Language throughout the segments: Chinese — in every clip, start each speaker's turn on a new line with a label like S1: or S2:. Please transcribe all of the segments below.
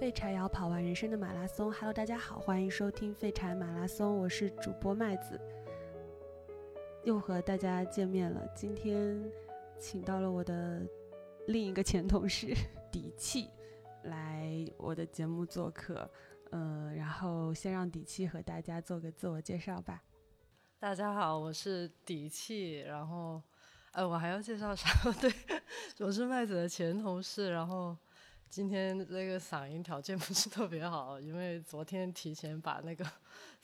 S1: 废柴要跑完人生的马拉松。Hello，大家好，欢迎收听废柴马拉松，我是主播麦子，又和大家见面了。今天请到了我的另一个前同事底气来我的节目做客，嗯，然后先让底气和大家做个自我介绍吧。
S2: 大家好，我是底气，然后，呃，我还要介绍啥？对，我是麦子的前同事，然后。今天那个嗓音条件不是特别好，因为昨天提前把那个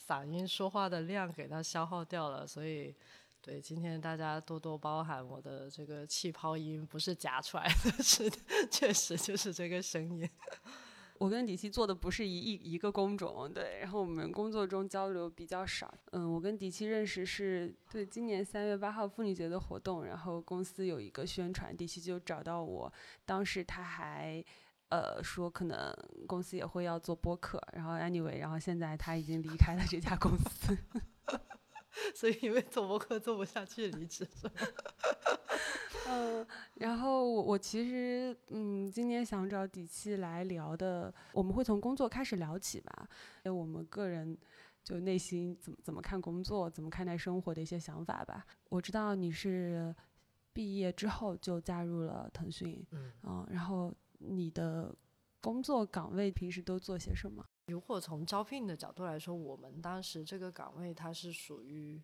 S2: 嗓音说话的量给它消耗掉了，所以对今天大家多多包涵我的这个气泡音不是夹出来的，是 确实就是这个声音。
S1: 我跟迪奇做的不是一一一个工种，对，然后我们工作中交流比较少。嗯，我跟迪奇认识是对今年三月八号妇女节的活动，然后公司有一个宣传，迪奇就找到我，当时他还。呃，说可能公司也会要做播客，然后 anyway，然后现在他已经离开了这家公司，
S2: 所以因为做播客做不下去离职是吧？
S1: 嗯，然后我我其实嗯，今天想找底气来聊的，我们会从工作开始聊起吧，我们个人就内心怎么怎么看工作，怎么看待生活的一些想法吧。我知道你是毕业之后就加入了腾讯，嗯，然后。你的工作岗位平时都做些什么？
S2: 如果从招聘的角度来说，我们当时这个岗位它是属于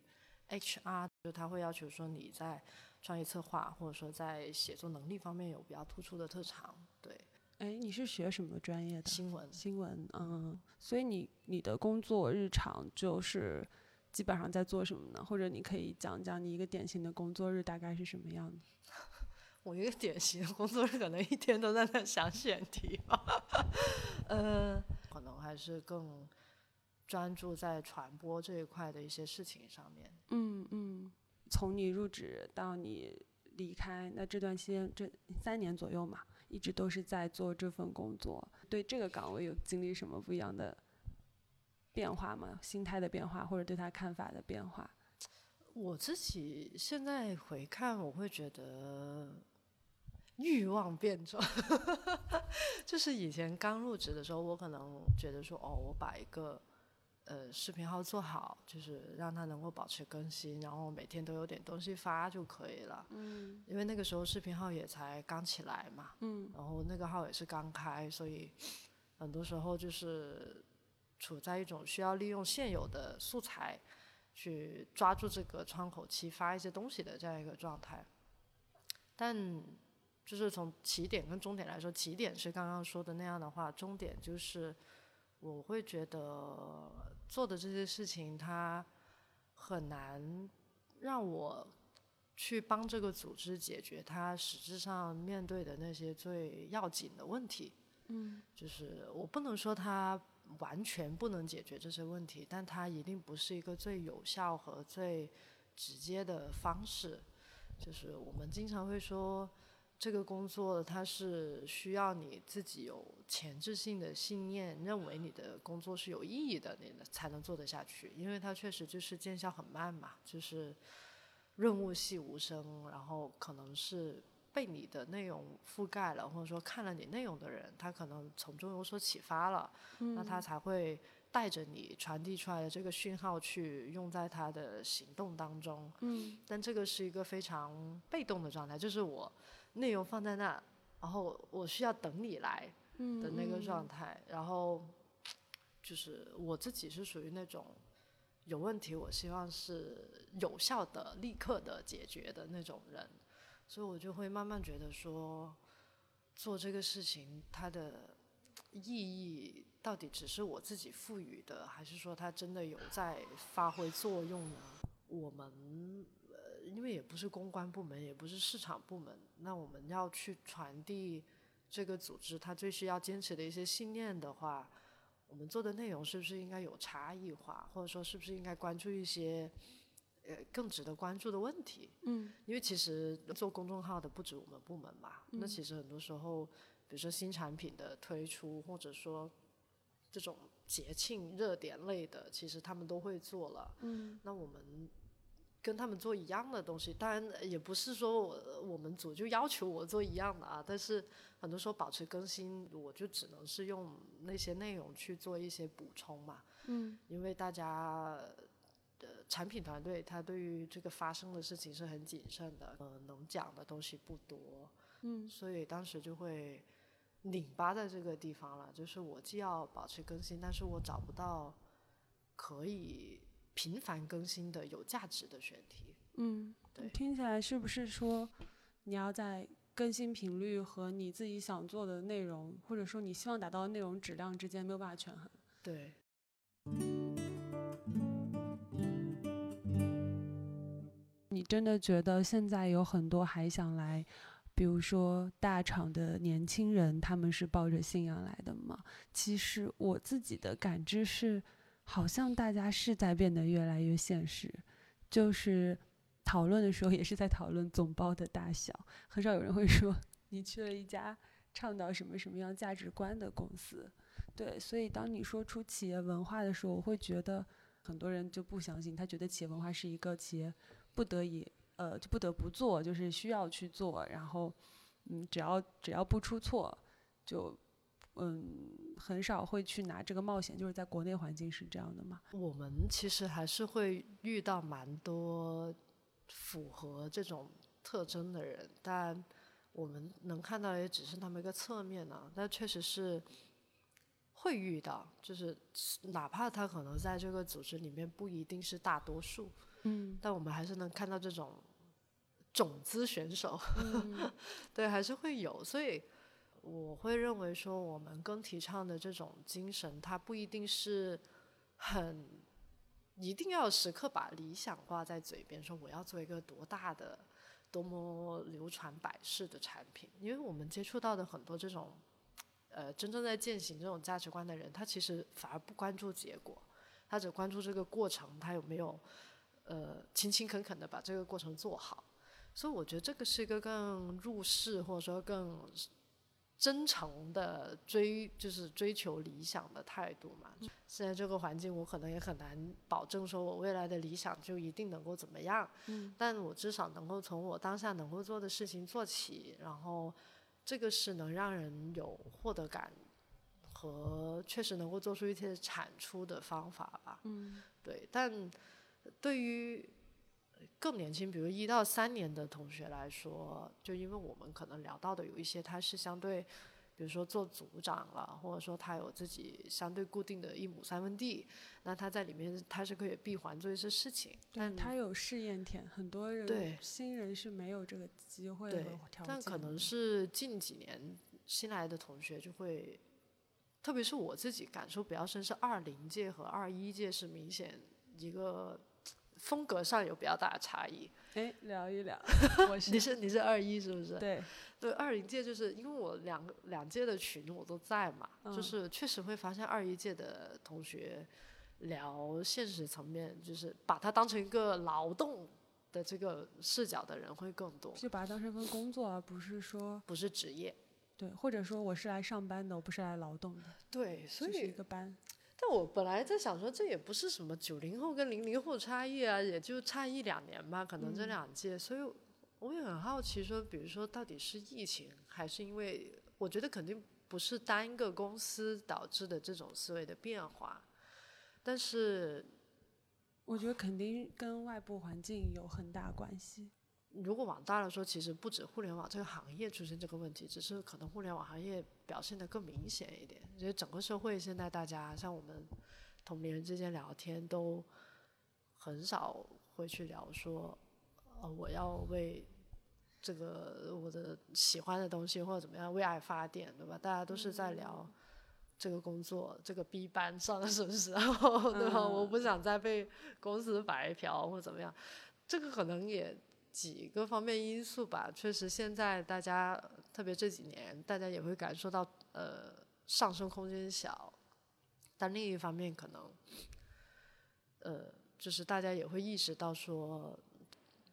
S2: HR，就他会要求说你在创业策划或者说在写作能力方面有比较突出的特长。对，
S1: 哎，你是学什么专业的？
S2: 新闻。
S1: 新闻，嗯，所以你你的工作日常就是基本上在做什么呢？或者你可以讲讲你一个典型的工作日大概是什么样的？
S2: 我一个典型的工作日，可能一天都在那想选题吧。呃，可能还是更专注在传播这一块的一些事情上面。
S1: 嗯嗯，从你入职到你离开，那这段期间这三年左右嘛，一直都是在做这份工作。对这个岗位有经历什么不一样的变化吗？心态的变化，或者对他看法的变化？
S2: 我自己现在回看，我会觉得。欲望变重，就是以前刚入职的时候，我可能觉得说，哦，我把一个呃视频号做好，就是让它能够保持更新，然后每天都有点东西发就可以了。嗯。因为那个时候视频号也才刚起来嘛。嗯。然后那个号也是刚开，所以很多时候就是处在一种需要利用现有的素材去抓住这个窗口期发一些东西的这样一个状态，但。就是从起点跟终点来说，起点是刚刚说的那样的话，终点就是我会觉得做的这些事情，它很难让我去帮这个组织解决它实质上面对的那些最要紧的问题。嗯，就是我不能说它完全不能解决这些问题，但它一定不是一个最有效和最直接的方式。就是我们经常会说。这个工作它是需要你自己有前置性的信念，认为你的工作是有意义的，你才能做得下去。因为它确实就是见效很慢嘛，就是润物细无声，然后可能是被你的内容覆盖了，或者说看了你内容的人，他可能从中有所启发了，那他才会带着你传递出来的这个讯号去用在他的行动当中。嗯，但这个是一个非常被动的状态，就是我。内容放在那，然后我需要等你来的那个状态，然后就是我自己是属于那种有问题，我希望是有效的、立刻的解决的那种人，所以我就会慢慢觉得说，做这个事情它的意义到底只是我自己赋予的，还是说它真的有在发挥作用呢？我们。因为也不是公关部门，也不是市场部门，那我们要去传递这个组织它最需要坚持的一些信念的话，我们做的内容是不是应该有差异化，或者说是不是应该关注一些呃更值得关注的问题？嗯，因为其实做公众号的不止我们部门嘛，那其实很多时候，比如说新产品的推出，或者说这种节庆热点类的，其实他们都会做了。嗯，那我们。跟他们做一样的东西。当然也不是说我我们组就要求我做一样的啊，但是很多时候保持更新，我就只能是用那些内容去做一些补充嘛。
S1: 嗯，
S2: 因为大家的产品团队他对于这个发生的事情是很谨慎的，呃，能讲的东西不多。
S1: 嗯，
S2: 所以当时就会拧巴在这个地方了，就是我既要保持更新，但是我找不到可以频繁更新的有价值的选题。
S1: 嗯，
S2: 对
S1: 听起来是不是说你要在更新频率和你自己想做的内容，或者说你希望达到的内容质量之间没有办法权衡？
S2: 对，
S1: 你真的觉得现在有很多还想来，比如说大厂的年轻人，他们是抱着信仰来的吗？其实我自己的感知是，好像大家是在变得越来越现实，就是讨论的时候也是在讨论总包的大小，很少有人会说你去了一家倡导什么什么样价值观的公司。对，所以当你说出企业文化的时候，我会觉得很多人就不相信，他觉得企业文化是一个企业不得已，呃，就不得不做，就是需要去做，然后，嗯，只要只要不出错，就，嗯，很少会去拿这个冒险。就是在国内环境是这样的嘛？
S2: 我们其实还是会遇到蛮多符合这种特征的人，但我们能看到也只是他们一个侧面呢、但确实是会遇到，就是哪怕他可能在这个组织里面不一定是大多数，
S1: 嗯
S2: 但我们还是能看到这种种子选手，
S1: 嗯
S2: 对，还是会有。所以我会认为说，我们更提倡的这种精神，它不一定是很一定要时刻把理想挂在嘴边，说我要做一个多大的、多么流传百世的产品。因为我们接触到的很多这种呃真正在践行这种价值观的人，他其实反而不关注结果，他只关注这个过程，他有没有呃勤勤恳恳的把这个过程做好。所以我觉得这个是一个更入世或者说更真诚的追，就是追求理想的态度嘛。现在这个环境，我可能也很难保证说我未来的理想就一定能够怎么样，
S1: 嗯
S2: 但我至少能够从我当下能够做的事情做起，然后这个是能让人有获得感和确实能够做出一些产出的方法吧。
S1: 嗯
S2: 对，但对于更年轻，比如一到三年的同学来说，就因为我们可能聊到的有一些他是相对，比如说做组长了，或者说他有自己相对固定的一亩三分地，那他在里面他是可以闭环做一些事情，但
S1: 他有试验田，很多人
S2: 对
S1: 新人是没有这个机会和
S2: 对
S1: 条件的。
S2: 但可能是近几年新来的同学就会，特别是我自己感受比较深，是二零届和二一届是明显一个风格上有比较大的差异。
S1: 哎聊一聊，我是
S2: 你是你是二一是不是？
S1: 对，
S2: 对，二零届就是因为我两个两届的群我都在嘛，
S1: 嗯
S2: 就是确实会发现二一届的同学聊现实层面，就是把它当成一个劳动的这个视角的人会更多，
S1: 就把它当成一份工作，而不是说
S2: 不是职业。
S1: 对，或者说我是来上班的，我不是来劳动的，
S2: 对，所
S1: 以是一个班。
S2: 但我本来在想说，这也不是什么九零后跟零零后差异啊，也就差一两年吧，可能这
S1: 嗯。
S2: 两届，所以我也很好奇说，比如说到底是疫情，还是因为我觉得肯定不是单一个公司导致的这种思维的变化，但是
S1: 我觉得肯定跟外部环境有很大关系。
S2: 如果往大了说，其实不止互联网这个行业出现这个问题，只是可能互联网行业表现得更明显一点。觉得整个社会现在大家像我们同龄人之间聊天，都很少会去聊说，呃，我要为这个我的喜欢的东西或者怎么样为爱发电，对吧？大家都是在聊。这个工作，这个 B 班上什么时候，对吧？我不想再被公司白嫖或怎么样，这个可能也几个方面因素吧，确实现在大家特别这几年，大家也会感受到呃上升空间小，但另一方面可能呃就是大家也会意识到说，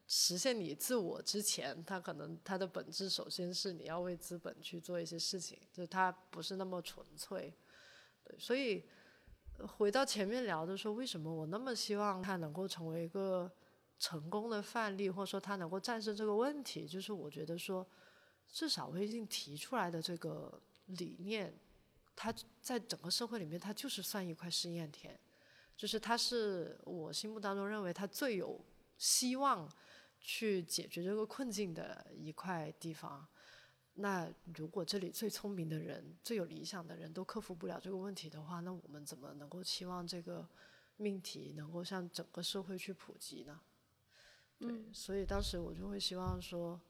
S2: 实现你自我之前，它可能它的本质首先是你要为资本去做一些事情，就是它不是那么纯粹，所以。回到前面聊的说，为什么我那么希望它能够成为一个成功的范例，或者说他能够战胜这个问题，就是我觉得说，至少微信提出来的这个理念，它在整个社会里面，它就是算一块试验田，就是它是我心目当中认为它最有希望去解决这个困境的一块地方。那如果这里最聪明的人、最有理想的人都克服不了这个问题的话，那我们怎么能够期望这个命题能够向整个社会去普及呢？对，所以当时我就会希望说，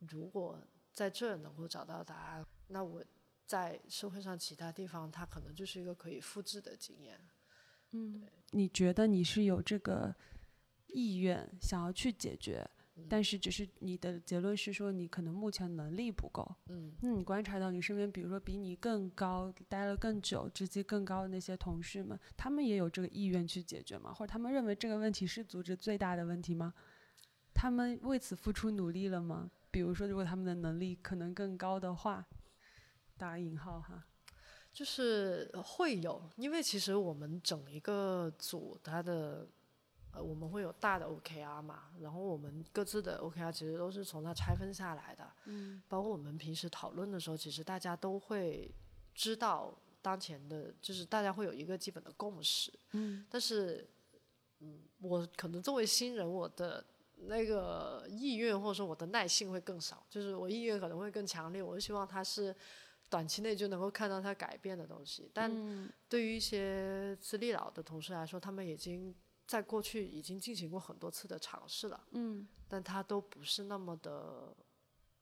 S2: 如果在这儿能够找到答案，那我在社会上其他地方，它可能就是一个可以复制的经验。
S1: 嗯，你觉得你是有这个意愿想要去解决？但是，只是你的结论是说，你可能目前能力不够。
S2: 嗯，
S1: 那你观察到你身边，比如说比你更高、待了更久、职级更高的那些同事们，他们也有这个意愿去解决吗？或者他们认为这个问题是组织最大的问题吗？他们为此付出努力了吗？比如说，如果他们的能力可能更高的话，打引号哈，
S2: 就是会有，因为其实我们整一个组，它的。呃，我们会有大的 OKR 嘛，然后我们各自的 OKR 其实都是从那拆分下来的，
S1: 嗯，
S2: 包括我们平时讨论的时候，其实大家都会知道当前的，就是大家会有一个基本的共识，
S1: 嗯，
S2: 但是，嗯，我可能作为新人，我的那个意愿或者说我的耐性会更少，就是我意愿可能会更强烈，我希望它是短期内就能够看到它改变的东西，但对于一些资历老的同事来说，他们已经。在过去已经进行过很多次的尝试了，
S1: 嗯，
S2: 但它都不是那么的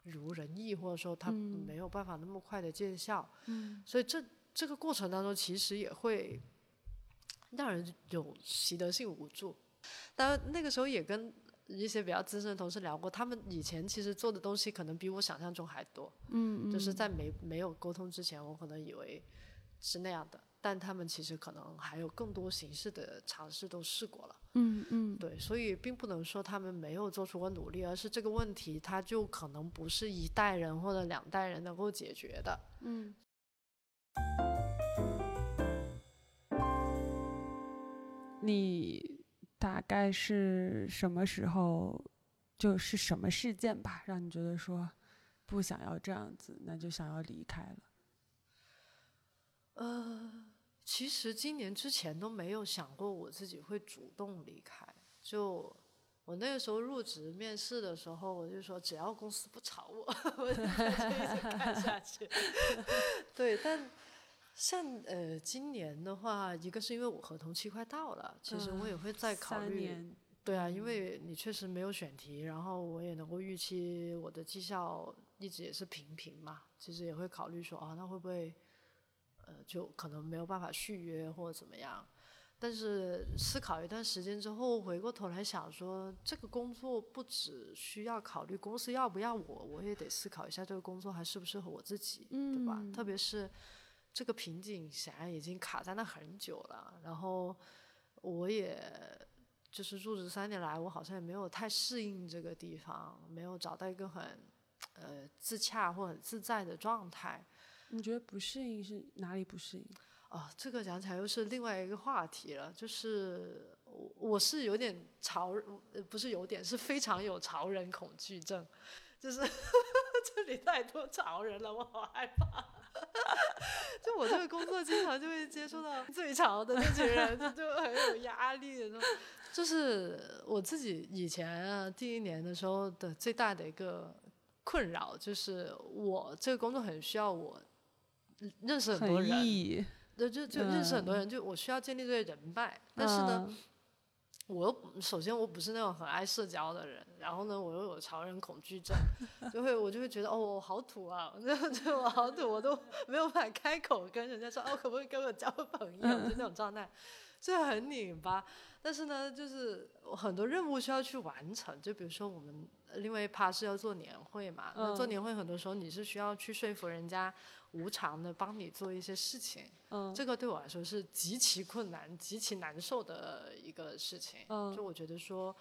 S2: 如人意，或者说它没有办法那么快的见效，
S1: 嗯，
S2: 所以这这个过程当中其实也会让人有习得性无助。当然那个时候也跟一些比较资深的同事聊过，他们以前其实做的东西可能比我想象中还多，
S1: 嗯，
S2: 就是在没没有沟通之前，我可能以为是那样的。但他们其实可能还有更多形式的尝试都试过了，
S1: 嗯嗯，
S2: 对，所以并不能说他们没有做出过努力，而是这个问题它就可能不是一代人或者两代人能够解决的，
S1: 嗯。你大概是什么时候，就是什么事件吧，让你觉得说不想要这样子，那就想要离开了？
S2: 呃。其实今年之前都没有想过我自己会主动离开。就我那个时候入职面试的时候，我就说只要公司不炒我，我就一直干下去。对，但像呃今年的话，一个是因为我合同期快到了，其实我也会再考虑。对啊，因为你确实没有选题，然后我也能够预期我的绩效一直也是平平嘛，其实也会考虑说啊，那会不会？呃，就可能没有办法续约或者怎么样，但是思考一段时间之后，回过头来想说，这个工作不只需要考虑公司要不要我，我也得思考一下这个工作还适不适合我自己，对吧？特别是这个瓶颈显然已经卡在那很久了，然后我也就是入职三年来，我好像也没有太适应这个地方，没有找到一个很呃自洽或很自在的状态。
S1: 你觉得不适应是哪里不适应？
S2: 哦，这个讲起来又是另外一个话题了。就是我我是有点潮，不是有点，是非常有潮人恐惧症。就是 这里太多潮人了，我好害怕。就我这个工作，经常就会接触到最潮的那群人，就很有压力。就是我自己以前啊，第一年的时候的最大的一个困扰，就是我这个工作很需要我。认识很多人，对就就认识很多人，就我需要建立这些人脉。但是呢，我又首先我不是那种很爱社交的人，然后呢，我又有潮人恐惧症，就会我就会觉得哦，我好土啊，就就我好土，我都没有办法开口跟人家说哦，可不可以跟我交个朋友？就那种状态，就很拧巴。但是呢，就是很多任务需要去完成，就比如说我们另外一趴是要做年会嘛，那做年会很多时候你是需要去说服人家。无偿的帮你做一些事情，
S1: 嗯，
S2: 这个对我来说是极其困难、极其难受的一个事情。
S1: 嗯，
S2: 就我觉得说，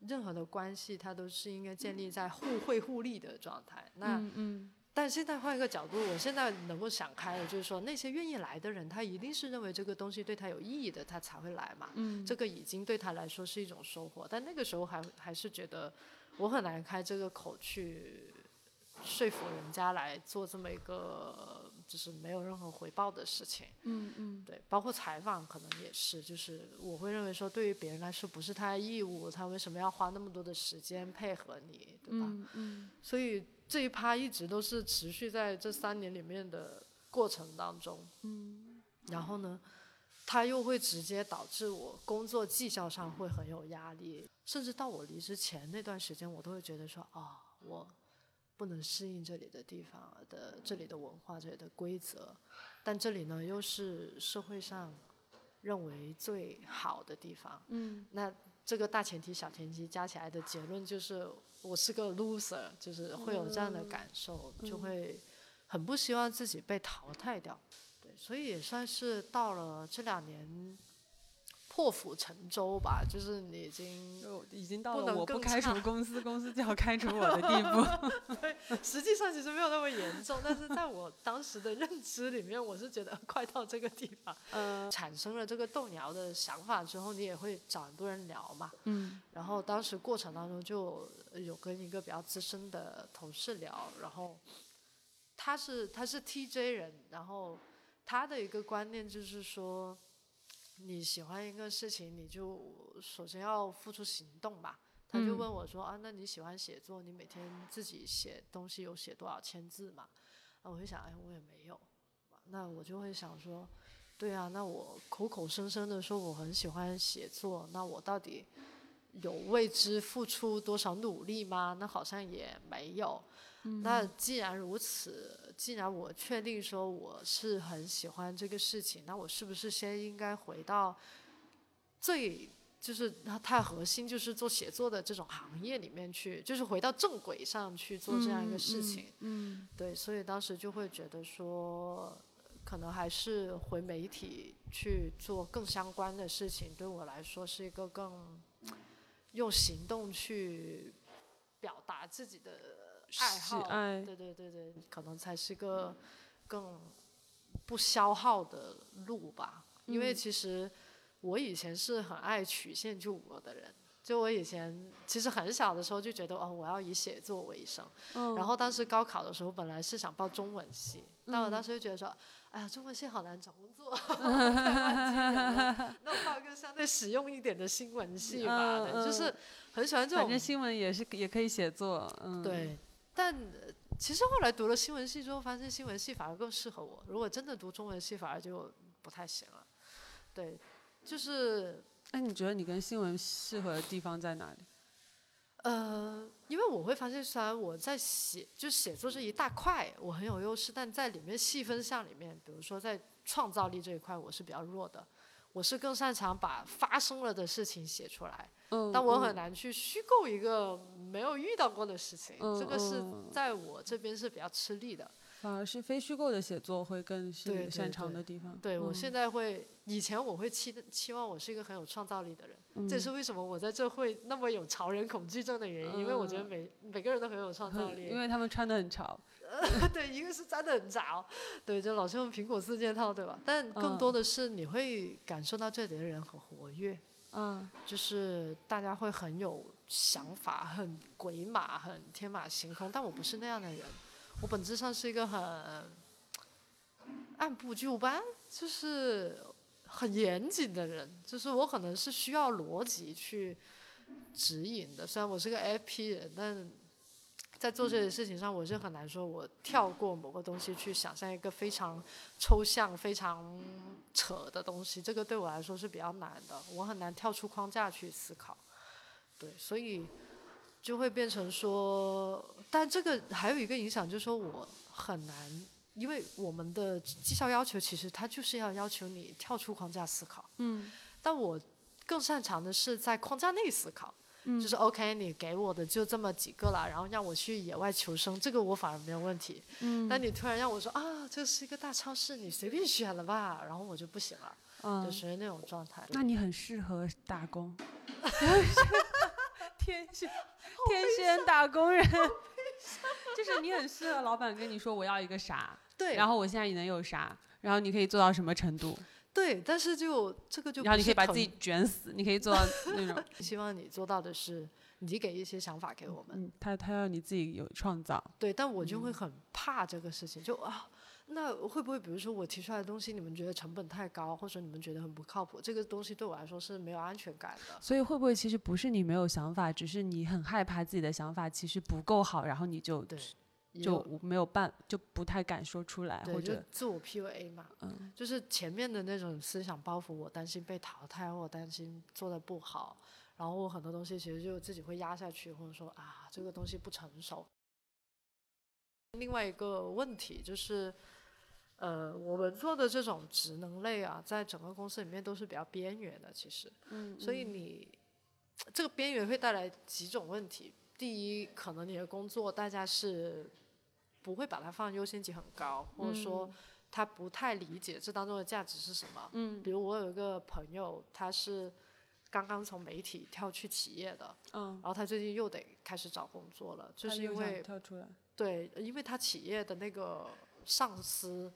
S2: 任何的关系它都是应该建立在互惠互利的状态。那，
S1: 嗯，
S2: 但现在换一个角度，我现在能够想开了，就是说那些愿意来的人，他一定是认为这个东西对他有意义的，他才会来嘛。
S1: 嗯，
S2: 这个已经对他来说是一种收获，但那个时候还还是觉得我很难开这个口去说服人家来做这么一个就是没有任何回报的事情。
S1: 嗯嗯，
S2: 对，包括采访可能也是，就是我会认为说，对于别人来说不是他的义务，他为什么要花那么多的时间配合你，对吧？
S1: 嗯嗯
S2: 所以这一趴一直都是持续在这三年里面的过程当中。
S1: 嗯
S2: 然后呢，他又会直接导致我工作绩效上会很有压力，甚至到我离职前那段时间，我都会觉得说啊、我不能适应这里的地方的这里的文化、这里的规则，但这里呢又是社会上认为最好的地方。
S1: 嗯
S2: 那这个大前提、小前提加起来的结论就是，我是个 loser，就是会有这样的感受，就会很不希望自己被淘汰掉。对，所以也算是到了这两年破釜沉舟吧，就是你已经
S1: 就已经到了我不开除公司，公司就要开除我的地步。
S2: 对实际上其实没有那么严重，但是在我当时的认知里面，我是觉得快到这个地方，
S1: 嗯
S2: 产生了这个动摇的想法之后，你也会找很多人聊嘛。
S1: 嗯
S2: 然后当时过程当中就有跟一个比较资深的同事聊，然后他是他是 TJ 人，然后他的一个观念就是说，你喜欢一个事情，你就首先要付出行动吧。他就
S1: 嗯
S2: 问我说、啊，那你喜欢写作，你每天自己写东西有写多少千字嘛？啊，我就想，哎，我也没有。那我就会想说，对啊，那我口口声声的说我很喜欢写作，那我到底有为之付出多少努力吗？那好像也没有。那既然如此，既然我确定说我是很喜欢这个事情，那我是不是先应该回到最就是它太核心，就是做写作的这种行业里面去，就是回到正轨上去做这样一个事情？
S1: 嗯
S2: 对，所以当时就会觉得说，可能还是回媒体去做更相关的事情，对我来说是一个更用行动去表达自己的爱
S1: 喜
S2: 好，
S1: 爱
S2: 对对对对，可能才是个更不消耗的路吧。因为
S1: 嗯。
S2: 其实我以前是很爱曲线救国的人。就我以前其实很小的时候就觉得哦，我要以写作为生，
S1: 嗯，
S2: 然后当时高考的时候，本来是想报中文系，但我当时就觉得说，哎呀，中文系好难找工作，那我报一个相对实用一点的新闻系吧，就是很喜欢这种
S1: 反正新闻也是也可以写作，嗯，
S2: 对，但呃其实后来读了新闻系之后，发现新闻系反而更适合我。如果真的读中文系，反而就不太行了。对，就是
S1: 那，你觉得你跟新闻适合的地方在哪里？
S2: 呃，因为我会发现，虽然我在写，就写作这一大块我很有优势，但在里面细分项里面，比如说在创造力这一块，我是比较弱的。我是更擅长把发生了的事情写出来，
S1: 嗯，
S2: 但我
S1: 嗯
S2: 很难去虚构一个没有遇到过的事情，
S1: 嗯
S2: 这个是
S1: 嗯
S2: 在我这边是比较吃力的。
S1: 反而是非虚构的写作会更擅长的地方。
S2: 对我
S1: 嗯
S2: 现在会，以前我会期期望我是一个很有创造力的人，这是为什么我在这会那么有潮人恐惧症的原因，因为我觉得
S1: 嗯
S2: 每每个人都很有创造力，
S1: 因为他们穿的很潮。
S2: 对，一个是粘的很潮，对，就老是用苹果四件套，对吧？但更
S1: 嗯
S2: 多的是你会感受到这里的人很活跃，
S1: 嗯
S2: 就是大家会很有想法，很鬼马，很天马行空。但我不是那样的人，我本质上是一个很按部就班，就是很严谨的人。就是我可能是需要逻辑去指引的，虽然我是个 FP 人，但在做这些事情上，我是很难说我跳过某个东西去想象一个非常抽象、非常扯的东西，这个对我来说是比较难的，我很难跳出框架去思考。对，所以就会变成说，但这个还有一个影响，就是说我很难，因为我们的绩效要求其实它就是要要求你跳出框架思考，
S1: 嗯
S2: 但我更擅长的是在框架内思考。
S1: 嗯
S2: 就是 OK，你给我的就这么几个了，然后让我去野外求生，这个我反而没有问题。
S1: 嗯
S2: 但你突然让我说啊，这是一个大超市，你随便选了吧，然后我就不行了，就
S1: 嗯，
S2: 属于那种状态。
S1: 那你很适合打工。天选天选打工人，就是你很适合老板跟你说我要一个啥，
S2: 对，
S1: 然后我现在你能有啥，然后你可以做到什么程度，
S2: 对，但是就这个就
S1: 然后你可以把自己卷死，你可以做到 那种，
S2: 希望你做到的是，你给一些想法给我们，
S1: 嗯，他他要你自己有创造，
S2: 对，但我就会
S1: 嗯。
S2: 很怕这个事情，就啊，那会不会比如说我提出来的东西，你们觉得成本太高，或者你们觉得很不靠谱，这个东西对我来说是没有安全感的。
S1: 所以会不会其实不是你没有想法，只是你很害怕自己的想法其实不够好，然后你就
S2: 对，也
S1: 就没有办就不太敢说出来，
S2: 对，
S1: 或者
S2: 就自我 PUA 嘛，
S1: 嗯
S2: 就是前面的那种思想包袱，我担心被淘汰，或者担心做的不好，然后我很多东西其实就自己会压下去，或者说啊这个东西不成熟。另外一个问题就是，呃，我们做的这种职能类啊，在整个公司里面都是比较边缘的，其实，
S1: 嗯
S2: 所以你这个边缘会带来几种问题。第一，可能你的工作大家是不会把它放优先级很高，或者说他不太理解这当中的价值是什么。
S1: 嗯
S2: 比如我有一个朋友，他是刚刚从媒体跳去企业的，
S1: 嗯，
S2: 然后他最近又得开始找工作了，就是因为
S1: 跳出来，
S2: 对，因为他企业的那个上司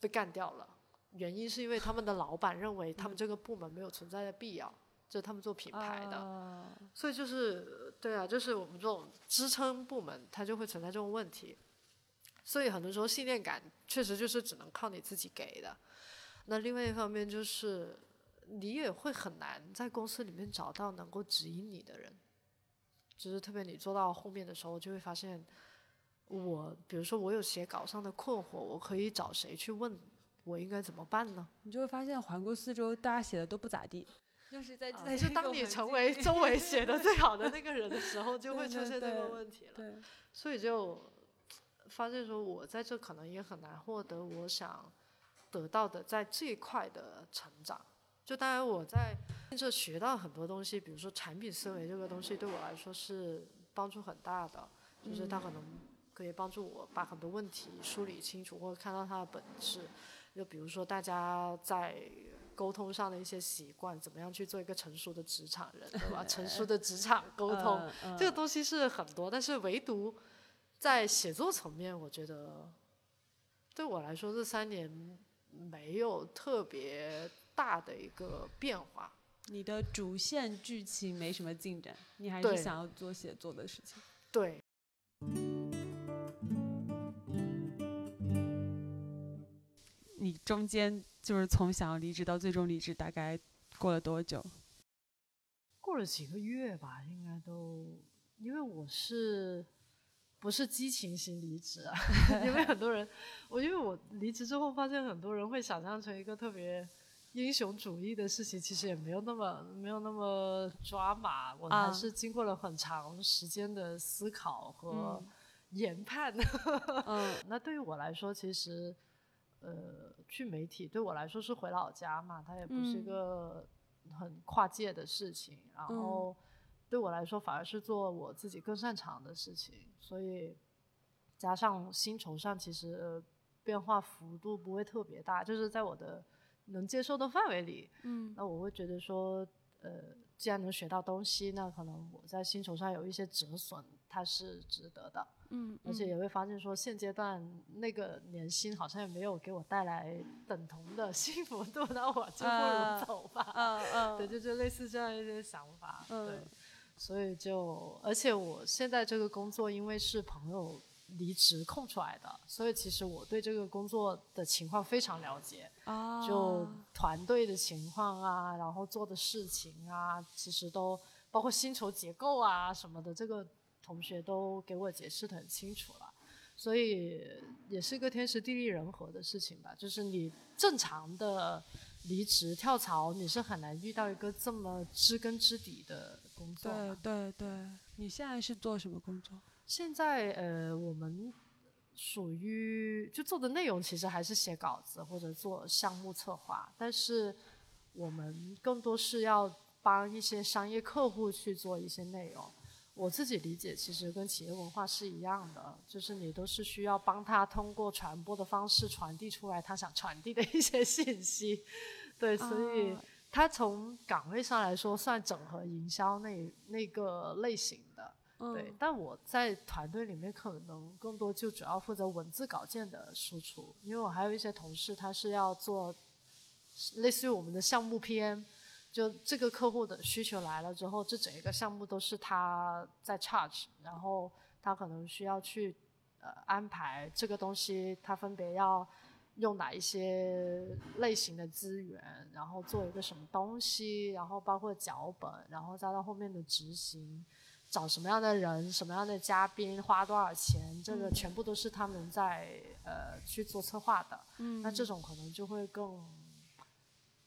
S2: 被干掉了，原因是因为他们的老板认为他们这个部门没有存在的必要，就是他们做品牌的，
S1: 啊
S2: 所以就是对啊，就是我们这种支撑部门，它就会存在这种问题。所以很多时候信念感确实就是只能靠你自己给的。那另外一方面就是，你也会很难在公司里面找到能够指引你的人。就是特别你做到后面的时候，就会发现，我比如说我有写稿上的困惑，我可以找谁去问，我应该怎么办呢？
S1: 你就会发现环顾四周，大家写的都不咋地，就是在
S2: 啊
S1: 在
S2: 就当你成为周围写的最好的那个人的时候，就会出现这个问题了。
S1: 对，
S2: 所以就发现说，我在这可能也很难获得我想得到的在这一块的成长。就当然我在这学到很多东西，比如说产品思维这个东西对我来说是帮助很大的，就是它可能可以帮助我把很多问题梳理清楚，或者看到它的本质。就比如说大家在沟通上的一些习惯，怎么样去做一个成熟的职场人，对吧？成熟的职场沟通，
S1: 嗯
S2: 这个东西是很多，但是唯独在写作层面，我觉得对我来说这三年没有特别大的一个变化。
S1: 你的主线剧情没什么进展，你还是想要做写作的事情。
S2: 对，
S1: 你中间就是从想要离职到最终离职，大概过了多久？
S2: 过了几个月吧，应该都，因为我是不是激情型离职啊？因为很多人，我因为我离职之后发现很多人会想象成一个特别英雄主义的事情，其实也没有那么没有那么抓马，我
S1: 啊
S2: 还是经过了很长时间的思考和研判。
S1: 嗯
S2: 那对于我来说，其实呃，去媒体对我来说是回老家嘛，它也不是一
S1: 嗯
S2: 个很跨界的事情，然
S1: 嗯
S2: 后对我来说反而是做我自己更擅长的事情，所以加上薪酬上其实、呃变化幅度不会特别大，就是在我的能接受的范围里，
S1: 嗯
S2: 那我会觉得说，呃，既然能学到东西，那可能我在薪酬上有一些折损，它是值得的。
S1: 嗯，
S2: 而且也会发现说，现阶段那个年薪好像也没有给我带来等同的 幸福度，那我就不
S1: 啊
S2: 如走吧。
S1: 嗯嗯
S2: 对，就就类似这样一些想法。对
S1: 嗯，
S2: 所以就，而且我现在这个工作，因为是朋友离职空出来的，所以其实我对这个工作的情况非常了解。
S1: 啊，
S2: 就团队的情况啊，然后做的事情啊，其实都包括薪酬结构啊什么的，这个同学都给我解释的很清楚了。所以也是一个天时地利人和的事情吧，就是你正常的离职跳槽，你是很难遇到一个这么知根知底的工作
S1: 对。对对，你现在是做什么工作？
S2: 现在呃，我们属于就做的内容其实还是写稿子或者做项目策划，但是我们更多是要帮一些商业客户去做一些内容。我自己理解，其实跟企业文化是一样的，就是你都是需要帮他通过传播的方式传递出来他想传递的一些信息。对，所以
S1: 啊
S2: 它从岗位上来说算整合营销那那个类型的。对，但我在团队里面可能更多就主要负责文字稿件的输出，因为我还有一些同事他是要做类似于我们的项目 PM，就这个客户的需求来了之后，这整一个项目都是他在 charge，然后他可能需要去呃安排这个东西，他分别要用哪一些类型的资源，然后做一个什么东西，然后包括脚本，然后再到后面的执行。找什么样的人，什么样的嘉宾，花多少钱，这个全部都是他们在呃去做策划的。
S1: 嗯，
S2: 那这种可能就会更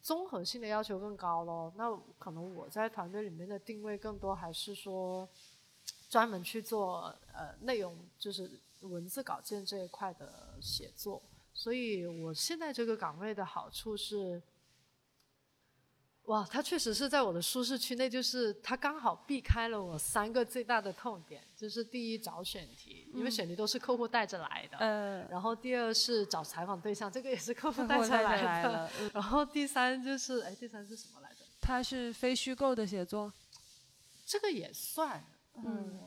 S2: 综合性的要求更高咯。那可能我在团队里面的定位更多还是说专门去做呃内容，就是文字稿件这一块的写作。所以我现在这个岗位的好处是。哇，它确实是在我的舒适区内，就是它刚好避开了我三个最大的痛点，就是第一找选题，因为选题都是客户带着来的，
S1: 嗯，
S2: 然后第二是找采访对象，这个也是客户带
S1: 着
S2: 来
S1: 的，
S2: 然后第三就是，哎，第三是什么来着？
S1: 它是非虚构的写作，
S2: 这个也算，嗯，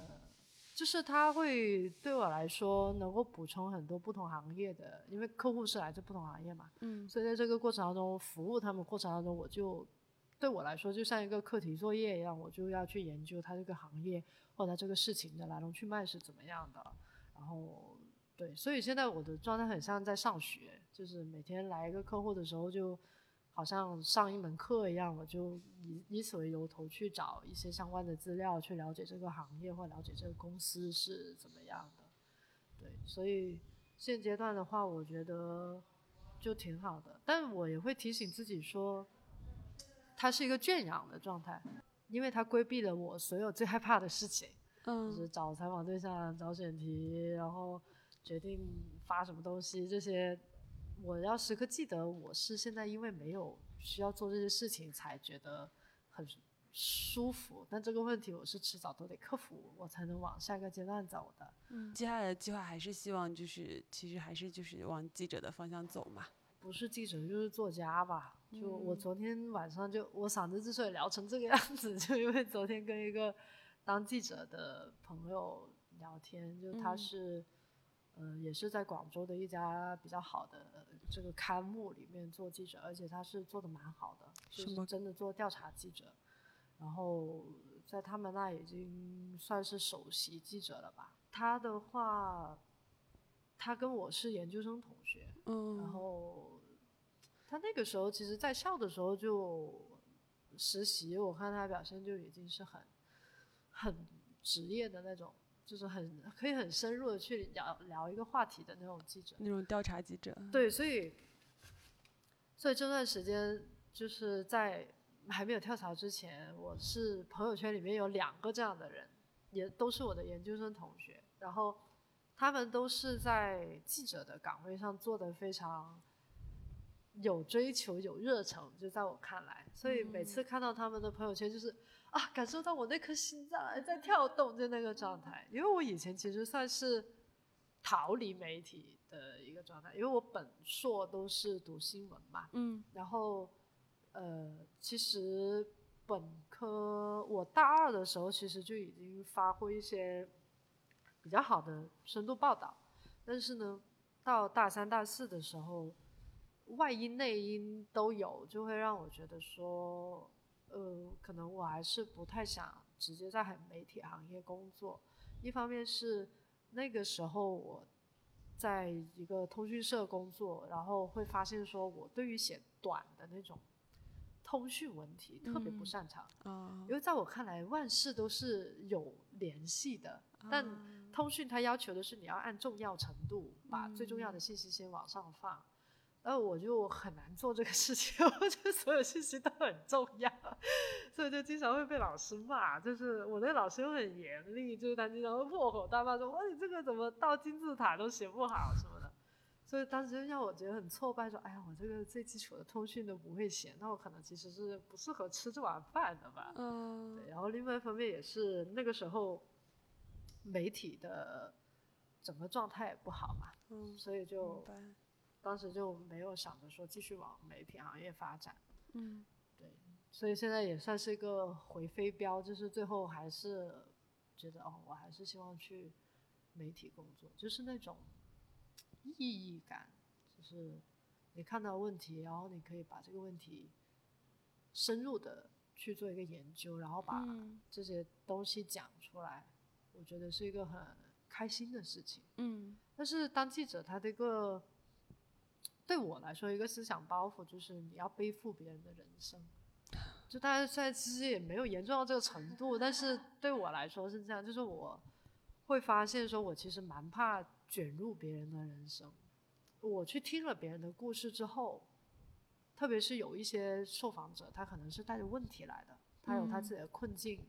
S2: 就是它会对我来说能够补充很多不同行业的，因为客户是来自不同行业嘛，
S1: 嗯，
S2: 所以在这个过程当中，服务他们过程当中，我就。对我来说，就像一个课题作业一样，我就要去研究它这个行业或者这个事情的来龙去脉是怎么样的。然后，对，所以现在我的状态很像在上学，就是每天来一个客户的时候，就好像上一门课一样，我就以以此为由头去找一些相关的资料，去了解这个行业或了解这个公司是怎么样的。对，所以现阶段的话，我觉得就挺好的，但我也会提醒自己说。它是一个圈养的状态，因为它规避了我所有最害怕的事情，就是找采访对象、找选题，然后决定发什么东西这些，我要时刻记得我是现在因为没有需要做这些事情才觉得很舒服，但这个问题我是迟早都得克服，我才能往下一个阶段走的。
S1: 嗯，接下来的计划还是希望就是其实还是就是往记者的方向走嘛。
S2: 不是记者就是作家吧？就我昨天晚上就我嗓子之所以聊成这个样子，就因为昨天跟一个当记者的朋友聊天，就他是，呃，也是在广州的一家比较好的这个刊物里面做记者，而且他是做的蛮好的，就是真的做调查记者，然后在他们那已经算是首席记者了吧？他的话。他跟我是研究生同学，
S1: 嗯，
S2: 然后他那个时候其实，在校的时候就实习，我看他表现就已经是很很职业的那种，就是很可以很深入的去聊聊一个话题的那种记者，
S1: 那种调查记者。
S2: 对，所以所以这段时间就是在还没有跳槽之前，我是朋友圈里面有两个这样的人，也都是我的研究生同学，然后。他们都是在记者的岗位上做的非常有追求、有热忱，就在我看来，所以每次看到他们的朋友圈，就是啊，感受到我那颗心脏在跳动，就那个状态。因为我以前其实算是逃离媒体的一个状态，因为我本硕都是读新闻嘛，
S1: 嗯，
S2: 然后呃，其实本科我大二的时候，其实就已经发挥一些。比较好的深度报道，但是呢，到大三、大四的时候，外因内因都有，就会让我觉得说，呃，可能我还是不太想直接在媒体行业工作。一方面是那个时候我在一个通讯社工作，然后会发现说我对于写短的那种通讯文体特别不擅长，因为在我看来，万事都是有联系的，但通讯它要求的是你要按重要程度把最重要的信息先往上放，然后我就很难做这个事情，我觉得所有信息都很重要，所以就经常会被老师骂，就是我那老师又很严厉，就是他经常会破口大骂说，哇你这个怎么到金字塔都写不好什么的，所以当时就让我觉得很挫败，说哎呀我这个最基础的通讯都不会写，那我可能其实是不适合吃这碗饭的吧，
S1: 嗯，
S2: 对，然后另外一方面也是那个时候。媒体的整个状态也不好嘛，
S1: 嗯，
S2: 所以就当时就没有想着说继续往媒体行业发展，
S1: 嗯，
S2: 对，所以现在也算是一个回飞镖，就是最后还是觉得哦，我还是希望去媒体工作，就是那种意义感，就是你看到问题，然后你可以把这个问题深入的去做一个研究，然后把这些东西讲出来，我觉得是一个很开心的事情。
S1: 嗯，
S2: 但是当记者，他这个对我来说，一个思想包袱就是你要背负别人的人生。就大家现在其实也没有严重到这个程度，但是对我来说是这样，就是我会发现说，我其实蛮怕卷入别人的人生。我去听了别人的故事之后，特别是有一些受访者，他可能是带着问题来的，他有他自己的困境，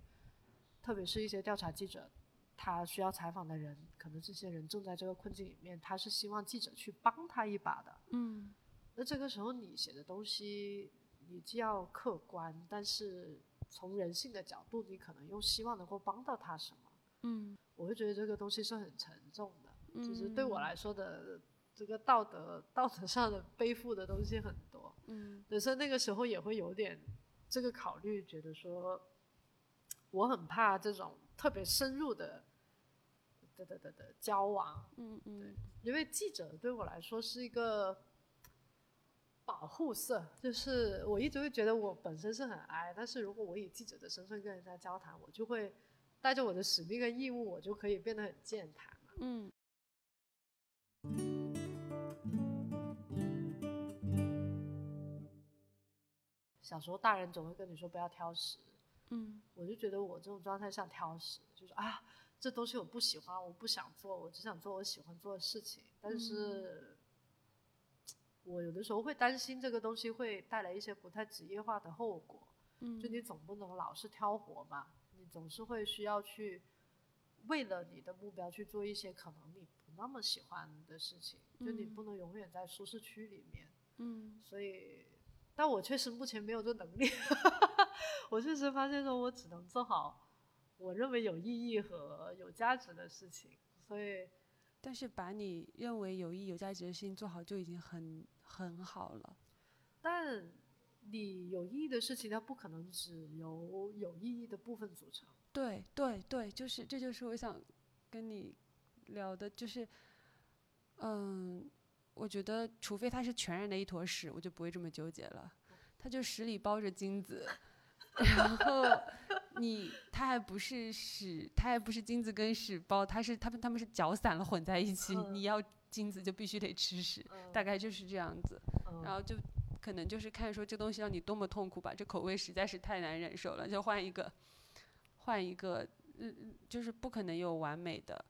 S2: 特别是一些调查记者，他需要采访的人，可能这些人正在这个困境里面，他是希望记者去帮他一把的。
S1: 嗯，
S2: 那这个时候你写的东西。你既要客观，但是从人性的角度，你可能又希望能够帮到他什么？
S1: 嗯，
S2: 我会觉得这个东西是很沉重的。就是对我来说的这个道德道德上的背负的东西很多。
S1: 嗯，
S2: 所以那个时候也会有点这个考虑，觉得说我很怕这种特别深入的的的的的交往。
S1: 嗯嗯，
S2: 对，因为记者对我来说是一个。保护色就是我一直会觉得我本身是很矮，但是如果我以记者的身份跟人家交谈，我就会带着我的使命跟义务，我就可以变得很健谈嘛。
S1: 嗯。
S2: 小时候大人总会跟你说不要挑食，
S1: 嗯，
S2: 我就觉得我这种状态像挑食，就是啊，这东西我不喜欢，我不想做，我只想做我喜欢做的事情，但是。我有的时候会担心这个东西会带来一些不太职业化的后果，
S1: 嗯，
S2: 就你总不能老是挑活嘛，你总是会需要去为了你的目标去做一些可能你不那么喜欢的事情，就你不能永远在舒适区里面，
S1: 嗯，
S2: 所以，但我确实目前没有这能力，我确实发现说我只能做好我认为有意义和有价值的事情，所以。
S1: 但是把你认为有意义、有价值的事情做好就已经很很好了。
S2: 但你有意义的事情，它不可能只由有意义的部分组成。
S1: 对对对，就是这就是我想跟你聊的，就是嗯，我觉得除非它是全然的一坨屎，我就不会这么纠结了。它就屎里包着金子，然后。你它还不是屎，它还不是金子跟屎包，它是它们它们是搅散了混在一起。你要金子就必须得吃屎，大概就是这样子。然后就可能就是看说这东西让你多么痛苦吧，这口味实在是太难忍受了，就换一个，换一个，嗯嗯，就是不可能有完美的，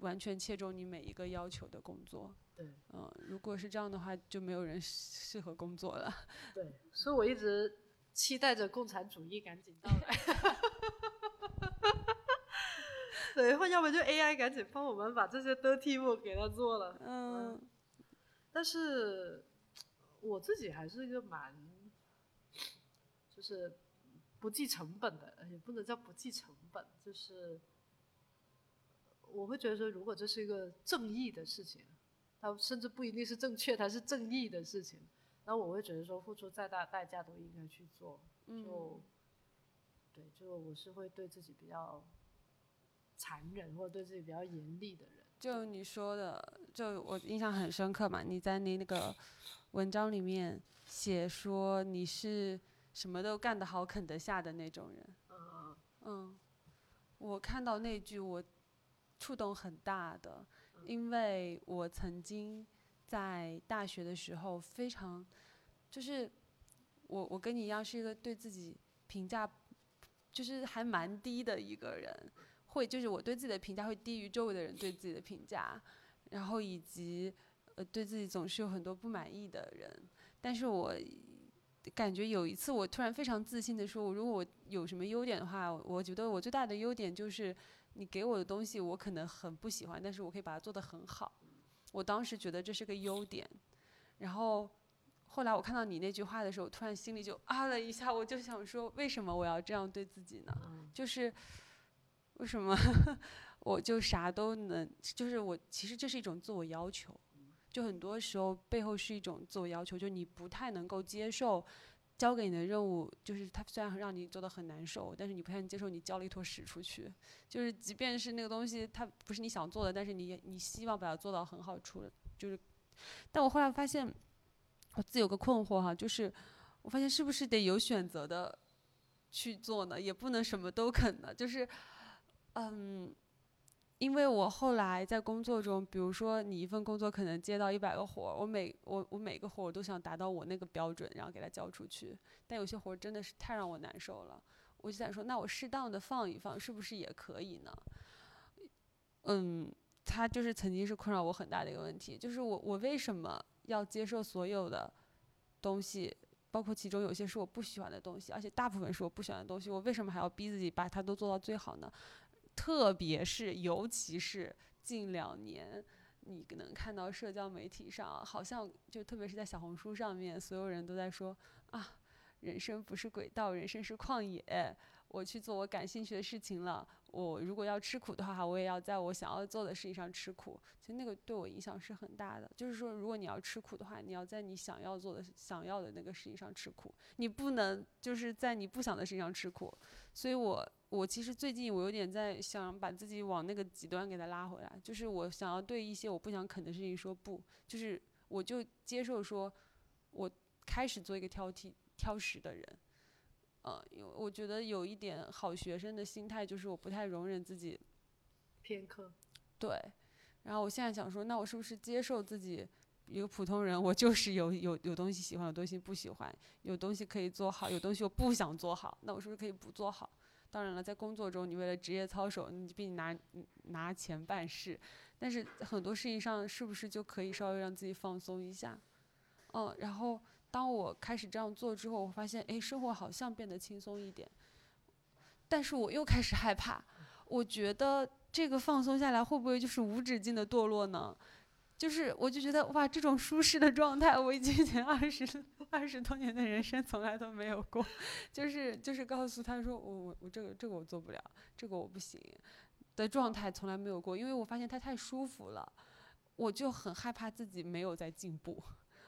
S1: 完全切中你每一个要求的工作。
S2: 对，
S1: 嗯，如果是这样的话，就没有人适合工作了。
S2: 对，所以我一直。期待着共产主义赶紧到来，对，或要不就 AI 赶紧帮我们把这些 dirty work 给他做了。
S1: 嗯，
S2: 但是我自己还是一个蛮，就是不计成本的，也不能叫不计成本，就是我会觉得说，如果这是一个正义的事情，它甚至不一定是正确，它是正义的事情。那我会觉得说，付出再大代价都应该去做，就，对，就我是会对自己比较残忍或者对自己比较严厉的人。
S1: 就你说的，就我印象很深刻嘛，你在你那个文章里面写说你是什么都干得好、啃得下的那种人。
S2: 嗯
S1: 嗯，我看到那句我触动很大的，因为我曾经。在大学的时候，非常，就是我我跟你一样是一个对自己评价，就是还蛮低的一个人，会就是我对自己的评价会低于周围的人对自己的评价，然后以及呃对自己总是有很多不满意的人，但是我感觉有一次我突然非常自信的说，我如果我有什么优点的话，我觉得我最大的优点就是你给我的东西我可能很不喜欢，但是我可以把它做得很好。我当时觉得这是个优点，然后后来我看到你那句话的时候，突然心里就啊了一下，我就想说，为什么我要这样对自己呢？就是 为什么 我就啥都能？就是我其实这是一种自我要求，就很多时候背后是一种自我要求，就你不太能够接受交给你的任务，就是他虽然让你做的很难受，但是你不太能接受你交了一坨屎出去。就是即便是那个东西它不是你想做的，但是你你希望把它做到很好处，就是。但我后来发现，我自己有个困惑哈，就是我发现是不是得有选择的去做呢？也不能什么都啃呢，就是嗯。因为我后来在工作中，比如说你一份工作可能接到一百个活儿，我每我我每个活儿我都想达到我那个标准，然后给他交出去。但有些活儿真的是太让我难受了，我就想说，那我适当的放一放，是不是也可以呢？嗯，他就是曾经是困扰我很大的一个问题，就是我我为什么要接受所有的东西，包括其中有些是我不喜欢的东西，而且大部分是我不喜欢的东西，我为什么还要逼自己把它都做到最好呢？特别是，尤其是近两年，你能看到社交媒体上，好像就特别是在小红书上面，所有人都在说啊，人生不是轨道，人生是旷野。我去做我感兴趣的事情了。我如果要吃苦的话，我也要在我想要做的事情上吃苦。其实那个对我影响是很大的。就是说，如果你要吃苦的话，你要在你想要做的、想要的那个事情上吃苦，你不能就是在你不想的事情上吃苦。所以我我其实最近我有点在想把自己往那个极端给它拉回来，就是我想要对一些我不想啃的事情说不，就是我就接受说，我开始做一个挑剔、挑食的人。呃，因为我觉得有一点好学生的心态，就是我不太容忍自己
S2: 偏科。
S1: 对，然后我现在想说，那我是不是接受自己一个普通人？我就是有有有东西喜欢，有东西不喜欢，有东西可以做好，有东西我不想做好，那我是不是可以不做好？当然了，在工作中，你为了职业操守，你毕竟拿拿钱办事，但是很多事情上，是不是就可以稍微让自己放松一下？嗯，然后。当我开始这样做之后，我发现，哎，生活好像变得轻松一点。但是我又开始害怕，我觉得这个放松下来会不会就是无止境的堕落呢？就是我就觉得，哇，这种舒适的状态，我已经前二十二十多年的人生从来都没有过。就是就是告诉他说，我我我这个这个我做不了，这个我不行的状态从来没有过，因为我发现他太舒服了，我就很害怕自己没有在进步，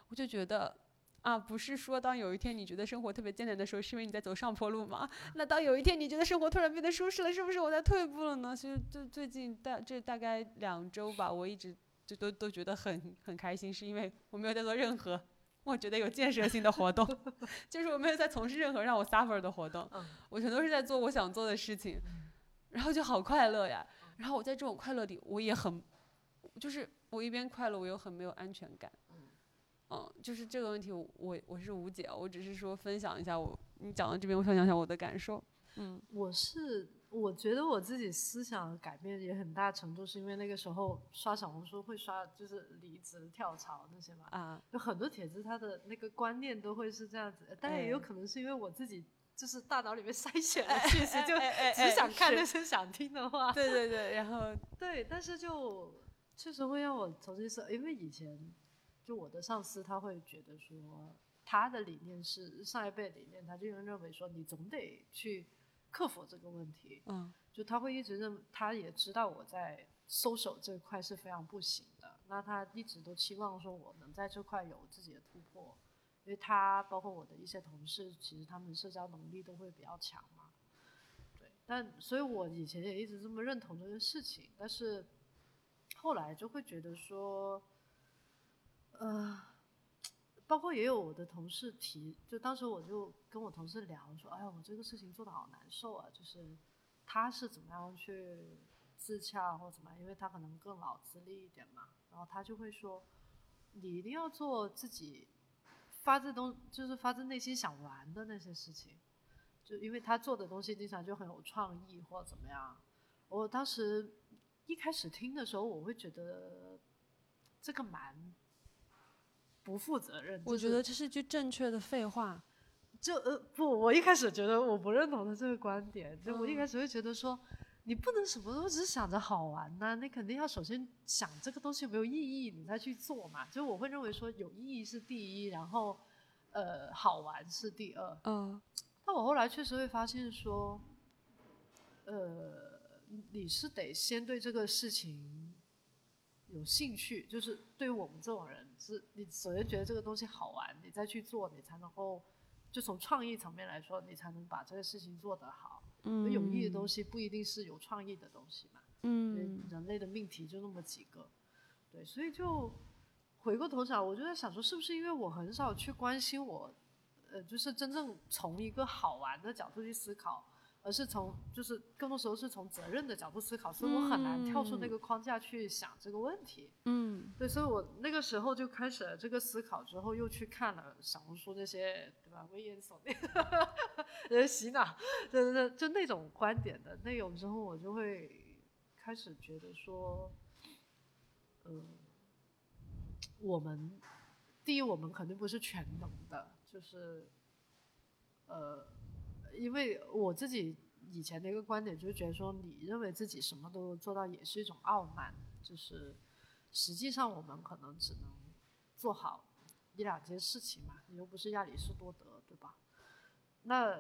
S1: 我就觉得。啊，不是说当有一天你觉得生活特别艰难的时候，是因为你在走上坡路吗？那当有一天你觉得生活突然变得舒适了，是不是我在退步了呢？其实最最近大这大概两周吧，我一直就都都觉得很很开心，是因为我没有在做任何我觉得有建设性的活动，就是我没有在从事任何让我 suffer 的活动，我全都是在做我想做的事情，然后就好快乐呀。然后我在这种快乐里，我也很，就是我一边快乐，我又很没有安全感。嗯，就是这个问题，我我是无解，我只是说分享一下我你讲到这边，我想讲讲我的感受。嗯，
S2: 我是我觉得我自己思想改变也很大程度是因为那个时候刷小红书会刷就是离职跳槽那些嘛，
S1: 啊，
S2: 有很多帖子他的那个观念都会是这样子，当然也有可能是因为我自己就是大脑里面筛选了信息，就只想看那些想听的话。
S1: 对对对，然后
S2: 对，但是就确实会让我重新思，因为以前。就我的上司，他会觉得说，他的理念是上一辈理念，他就认为说，你总得去克服这个问题。
S1: 嗯，
S2: 就他会一直认，他也知道我在收手这块是非常不行的。那他一直都期望说，我能在这块有自己的突破，因为他包括我的一些同事，其实他们社交能力都会比较强嘛。对，但所以我以前也一直这么认同这个事情，但是后来就会觉得说。呃，包括也有我的同事提，就当时我就跟我同事聊说，哎呀，我这个事情做的好难受啊，就是他是怎么样去自洽或怎么样，因为他可能更老资历一点嘛，然后他就会说，你一定要做自己发自东，就是发自内心想玩的那些事情，就因为他做的东西经常就很有创意或怎么样。我当时一开始听的时候，我会觉得这个蛮。不负责任，
S1: 我觉得这是句正确的废话。
S2: 就呃不，我一开始觉得我不认同他这个观点。就我一开始会觉得说，你不能什么都只想着好玩呐，你肯定要首先想这个东西有没有意义，你再去做嘛。就我会认为说，有意义是第一，然后呃好玩是第二。
S1: 嗯。
S2: 但我后来确实会发现说，呃，你是得先对这个事情有兴趣，就是对于我们这种人。是你首先觉得这个东西好玩，你再去做，你才能够就从创意层面来说，你才能把这个事情做得好。
S1: 嗯，
S2: 有意义的东西不一定是有创意的东西嘛。
S1: 嗯，
S2: 人类的命题就那么几个，对，所以就回过头想，我就在想说，是不是因为我很少去关心我，呃，就是真正从一个好玩的角度去思考。而是从就是更多时候是从责任的角度思考，所以我很难跳出那个框架去想这个问题。
S1: 嗯，
S2: 对，所以我那个时候就开始了这个思考，之后又去看了小红书那些，对吧？危言耸听，人洗脑，对对对，就那种观点的内容之后，我就会开始觉得说，嗯，我们第一，我们肯定不是全能的，就是呃。因为我自己以前的一个观点就是觉得说，你认为自己什么都做到也是一种傲慢，就是实际上我们可能只能做好一两件事情嘛，你又不是亚里士多德，对吧？那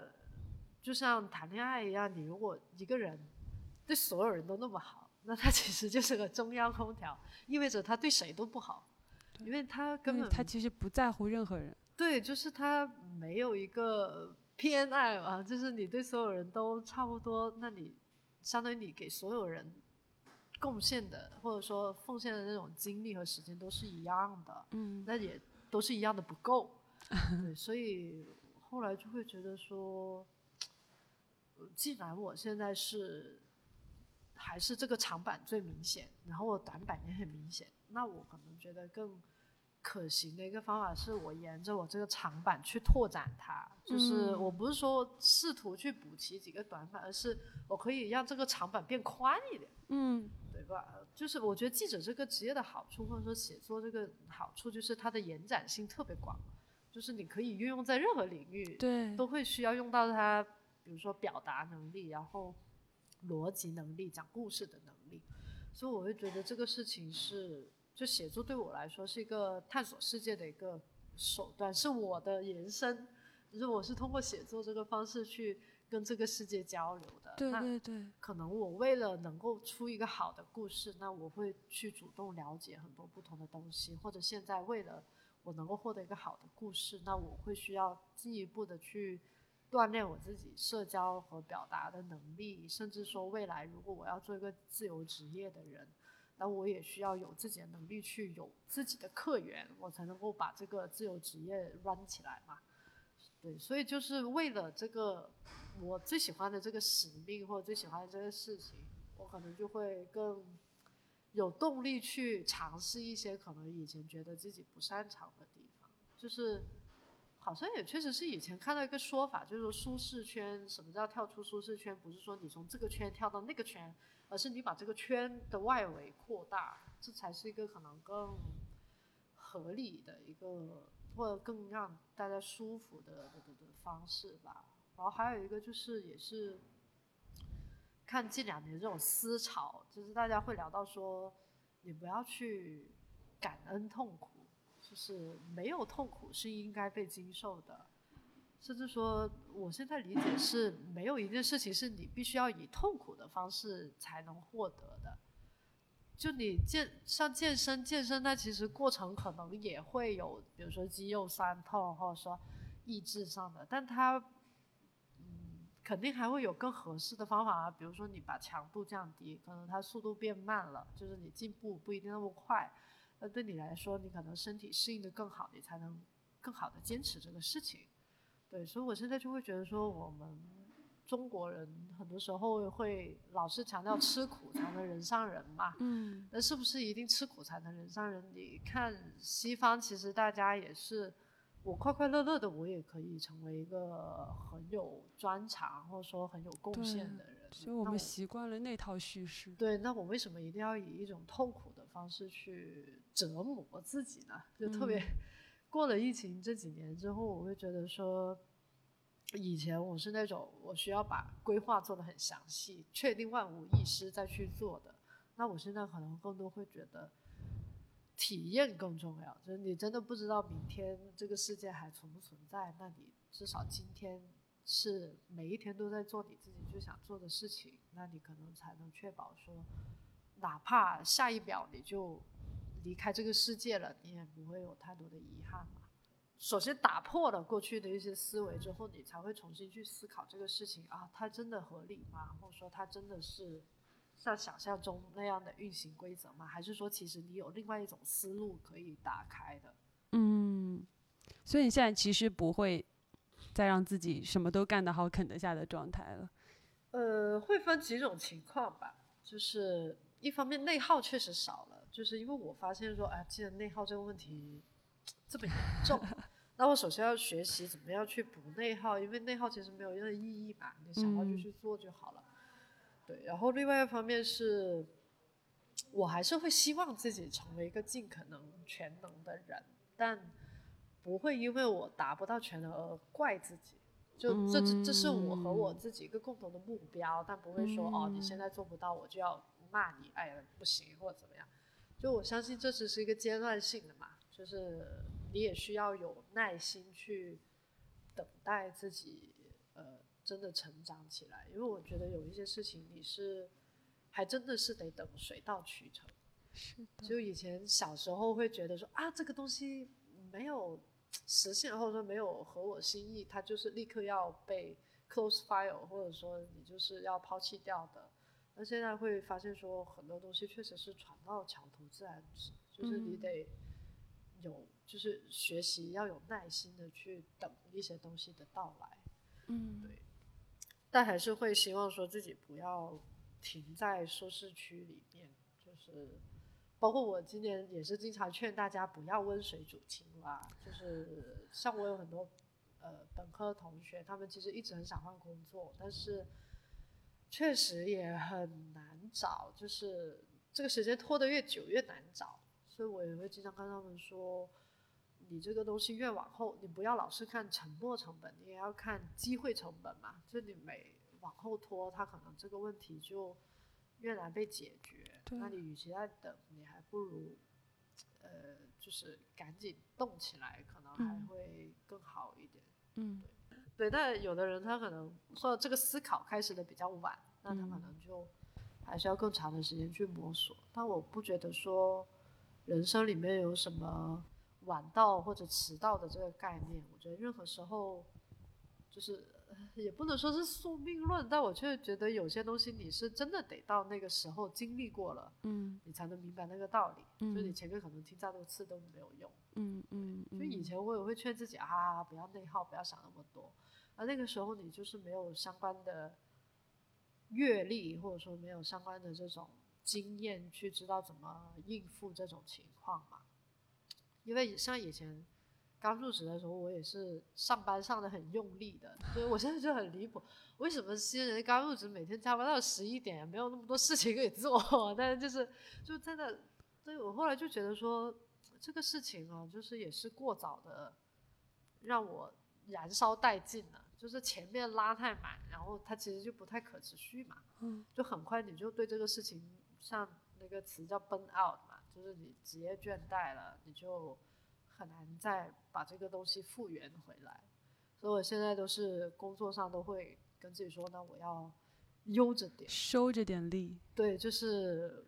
S2: 就像谈恋爱一样，你如果一个人对所有人都那么好，那他其实就是个中央空调，意味着他对谁都不好，因为他根本
S1: 他其实不在乎任何人。
S2: 对，就是他没有一个。偏爱嘛，就是你对所有人都差不多，那你相当于你给所有人贡献的或者说奉献的那种精力和时间都是一样的，
S1: 嗯，
S2: 那也都是一样的不够，对，所以后来就会觉得说，既然我现在是还是这个长板最明显，然后我短板也很明显，那我可能觉得更。可行的一个方法是我沿着我这个长板去拓展它，就是我不是说试图去补齐几个短板，而是我可以让这个长板变宽一点，
S1: 嗯，
S2: 对吧？就是我觉得记者这个职业的好处，或者说写作这个好处，就是它的延展性特别广，就是你可以运用在任何领域，
S1: 对，
S2: 都会需要用到它，比如说表达能力，然后逻辑能力、讲故事的能力，所以我会觉得这个事情是。就写作对我来说是一个探索世界的一个手段，是我的延伸，就是我是通过写作这个方式去跟这个世界交流的。
S1: 对对对。
S2: 可能我为了能够出一个好的故事，那我会去主动了解很多不同的东西，或者现在为了我能够获得一个好的故事，那我会需要进一步的去锻炼我自己社交和表达的能力，甚至说未来如果我要做一个自由职业的人。那我也需要有自己的能力去有自己的客源，我才能够把这个自由职业 run 起来嘛。对，所以就是为了这个我最喜欢的这个使命或者最喜欢的这个事情，我可能就会更有动力去尝试一些可能以前觉得自己不擅长的地方。就是好像也确实是以前看到一个说法，就是说舒适圈，什么叫跳出舒适圈？不是说你从这个圈跳到那个圈。而是你把这个圈的外围扩大，这才是一个可能更合理的一个，或者更让大家舒服的的的方式吧。然后还有一个就是，也是看近两年这种思潮，就是大家会聊到说，你不要去感恩痛苦，就是没有痛苦是应该被经受的。甚至说，我现在理解是没有一件事情是你必须要以痛苦的方式才能获得的。就你健像健身，健身它其实过程可能也会有，比如说肌肉酸痛，或者说意志上的，但它嗯肯定还会有更合适的方法啊。比如说你把强度降低，可能它速度变慢了，就是你进步不一定那么快。那对你来说，你可能身体适应的更好，你才能更好的坚持这个事情。对，所以我现在就会觉得说，我们中国人很多时候会老是强调吃苦才能人上人嘛。
S1: 嗯。
S2: 那是不是一定吃苦才能人上人？你看西方，其实大家也是，我快快乐乐的，我也可以成为一个很有专长或者说很有贡献的人。
S1: 所以我们习惯了那套叙事。
S2: 对，那我为什么一定要以一种痛苦的方式去折磨自己呢？就特别。过了疫情这几年之后，我会觉得说，以前我是那种我需要把规划做得很详细，确定万无一失再去做的。那我现在可能更多会觉得，体验更重要。就是你真的不知道明天这个世界还存不存在，那你至少今天是每一天都在做你自己最想做的事情，那你可能才能确保说，哪怕下一秒你就。离开这个世界了，你也不会有太多的遗憾嘛。首先打破了过去的一些思维之后，你才会重新去思考这个事情啊，它真的合理吗？或者说它真的是像想象中那样的运行规则吗？还是说其实你有另外一种思路可以打开的？
S1: 嗯，所以你现在其实不会再让自己什么都干得好、啃得下的状态了。
S2: 呃，会分几种情况吧，就是一方面内耗确实少了，就是因为我发现说，哎，既然内耗这个问题这么严重。那我首先要学习怎么样去补内耗，因为内耗其实没有任何意义嘛，你想要就去做就好了。对，然后另外一方面是，我还是会希望自己成为一个尽可能全能的人，但不会因为我达不到全能而怪自己。就这这这是我和我自己一个共同的目标，但不会说哦你现在做不到我就要骂你，哎呀不行或者怎么样。就我相信这只是一个阶段性的嘛，就是。你也需要有耐心去等待自己，呃，真的成长起来。因为我觉得有一些事情你是还真的是得等水到渠成。
S1: 是的。
S2: 就以前小时候会觉得说啊，这个东西没有实现，或者说没有合我心意，它就是立刻要被 close file，或者说你就是要抛弃掉的。那现在会发现说很多东西确实是船到桥头自然直，就是你得有。就是学习要有耐心的去等一些东西的到来，
S1: 嗯，
S2: 对，但还是会希望说自己不要停在舒适区里面，就是包括我今年也是经常劝大家不要温水煮青蛙，就是像我有很多呃本科同学，他们其实一直很想换工作，但是确实也很难找，就是这个时间拖得越久越难找，所以我也会经常跟他们说。你这个东西越往后，你不要老是看沉没成本，你也要看机会成本嘛。就你每往后拖，它可能这个问题就越难被解决。那你与其在等，你还不如，呃，就是赶紧动起来，可能还会更好一点。
S1: 嗯，
S2: 对。对，但有的人他可能说这个思考开始的比较晚，那他可能就还是要更长的时间去摸索。但我不觉得说人生里面有什么。晚到或者迟到的这个概念，我觉得任何时候，就是也不能说是宿命论，但我却觉得有些东西你是真的得到那个时候经历过了，
S1: 嗯，
S2: 你才能明白那个道理。
S1: 嗯，
S2: 就你前面可能听再多次都没有用。
S1: 嗯嗯。
S2: 就以前我也会劝自己啊，不要内耗，不要想那么多。而那个时候你就是没有相关的阅历，或者说没有相关的这种经验去知道怎么应付这种情况嘛。因为像以前刚入职的时候，我也是上班上的很用力的，所以我现在就很离谱。为什么新人刚入职每天加班到十一点，没有那么多事情可以做？但是就是就真的，所以我后来就觉得说，这个事情啊，就是也是过早的让我燃烧殆尽了。就是前面拉太满，然后它其实就不太可持续嘛。
S1: 嗯。
S2: 就很快你就对这个事情，像那个词叫 burn out 嘛。就是你职业倦怠了，你就很难再把这个东西复原回来。所以我现在都是工作上都会跟自己说，那我要悠着点，
S1: 收着点力。
S2: 对，就是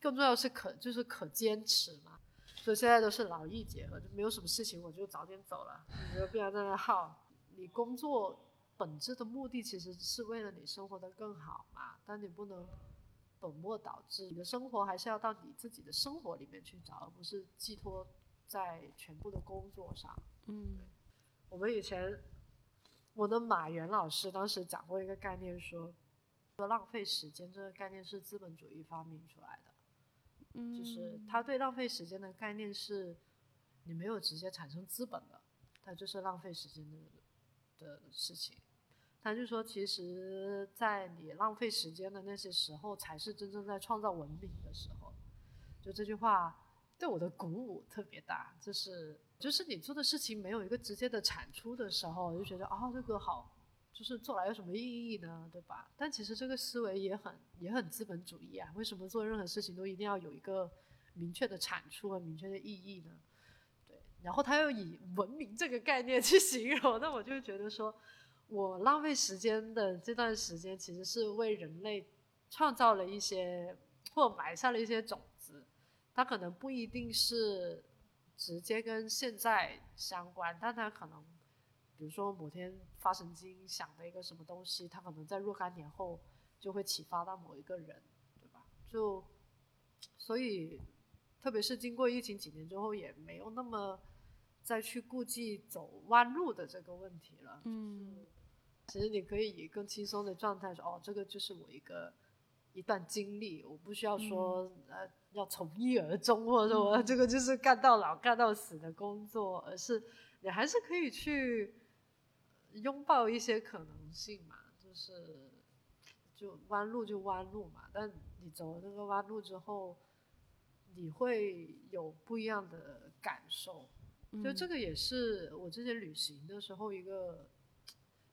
S2: 更重要是可就是可坚持嘛。所以现在都是劳逸结合，就没有什么事情我就早点走了，你就不要在那耗。你工作本质的目的其实是为了你生活的更好嘛，但你不能。本末倒置，你的生活还是要到你自己的生活里面去找，而不是寄托在全部的工作上。
S1: 嗯，
S2: 我们以前我的马原老师当时讲过一个概念，说说浪费时间这个概念是资本主义发明出来的。
S1: 嗯，
S2: 就是他对浪费时间的概念是，你没有直接产生资本的，它就是浪费时间的的事情。他就说，其实，在你浪费时间的那些时候，才是真正在创造文明的时候。就这句话对我的鼓舞特别大，就是就是你做的事情没有一个直接的产出的时候，我就觉得啊，这个好，就是做来有什么意义呢？对吧？但其实这个思维也很也很资本主义啊。为什么做任何事情都一定要有一个明确的产出和明确的意义呢？对，然后他又以文明这个概念去形容，那我就觉得说。我浪费时间的这段时间，其实是为人类创造了一些或埋下了一些种。它可能不一定是直接跟现在相关，但它可能，比如说某天发神经想的一个什么东西，它可能在若干年后就会启发到某一个人，对吧？就所以，特别是经过疫情几年之后，也没有那么再去顾忌走弯路的这个问题了。
S1: 嗯，
S2: 其实你可以以更轻松的状态说，哦，这个就是我一个一段经历，我不需要说、呃要从一而终，或者说我这个就是干到老干到死的工作，而是你还是可以去拥抱一些可能性嘛，就是就弯路就弯路嘛，但你走了那个弯路之后，你会有不一样的感受。就这个也是我之前旅行的时候一个，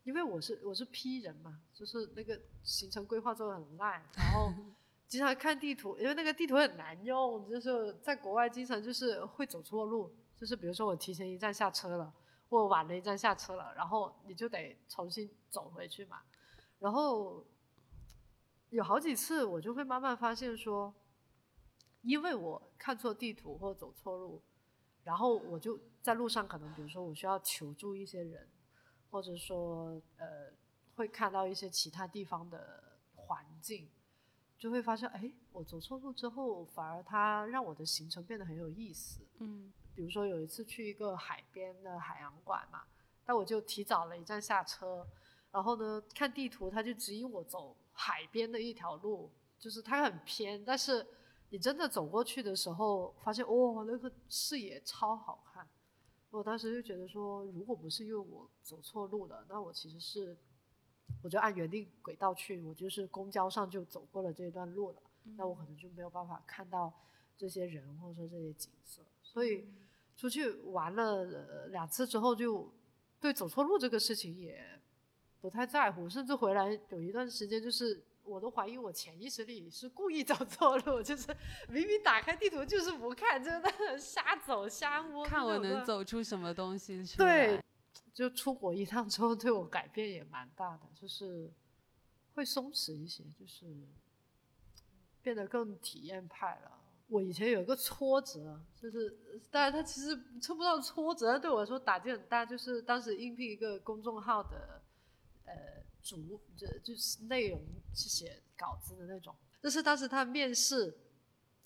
S2: 因为我是我是 P 人嘛，就是那个行程规划做的很烂，然后 经常看地图，因为那个地图很难用，就是在国外经常就是会走错路，就是比如说我提前一站下车了，或晚了一站下车了，然后你就得重新走回去嘛，然后有好几次我就会慢慢发现说，因为我看错地图或走错路。然后我就在路上，可能比如说我需要求助一些人，或者说呃会看到一些其他地方的环境，就会发现，哎，我走错路之后，反而它让我的行程变得很有意思。
S1: 嗯，
S2: 比如说有一次去一个海边的海洋馆嘛，那我就提早了一站下车，然后呢看地图，它就指引我走海边的一条路，就是它很偏，但是。你真的走过去的时候，发现哦，那个视野超好看。我当时就觉得说，如果不是因为我走错路了，那我其实是，我就按原定轨道去，我就是公交上就走过了这一段路了，那我可能就没有办法看到这些人或者说这些景色。所以出去玩了两次之后，就对走错路这个事情也不太在乎，甚至回来有一段时间就是。我都怀疑我潜意识里是故意走错路，就是明明打开地图就是不看，就是那瞎走瞎摸，
S1: 看我能走出什么东西
S2: 出来。对，就出国一趟之后，对我改变也蛮大的，就是会松弛一些，就是变得更体验派了。我以前有一个挫折，就是当然它其实称不上挫折，但对我来说打击很大，就是当时应聘一个公众号的，呃。主就就是内容是写稿子的那种，就是当时他面试，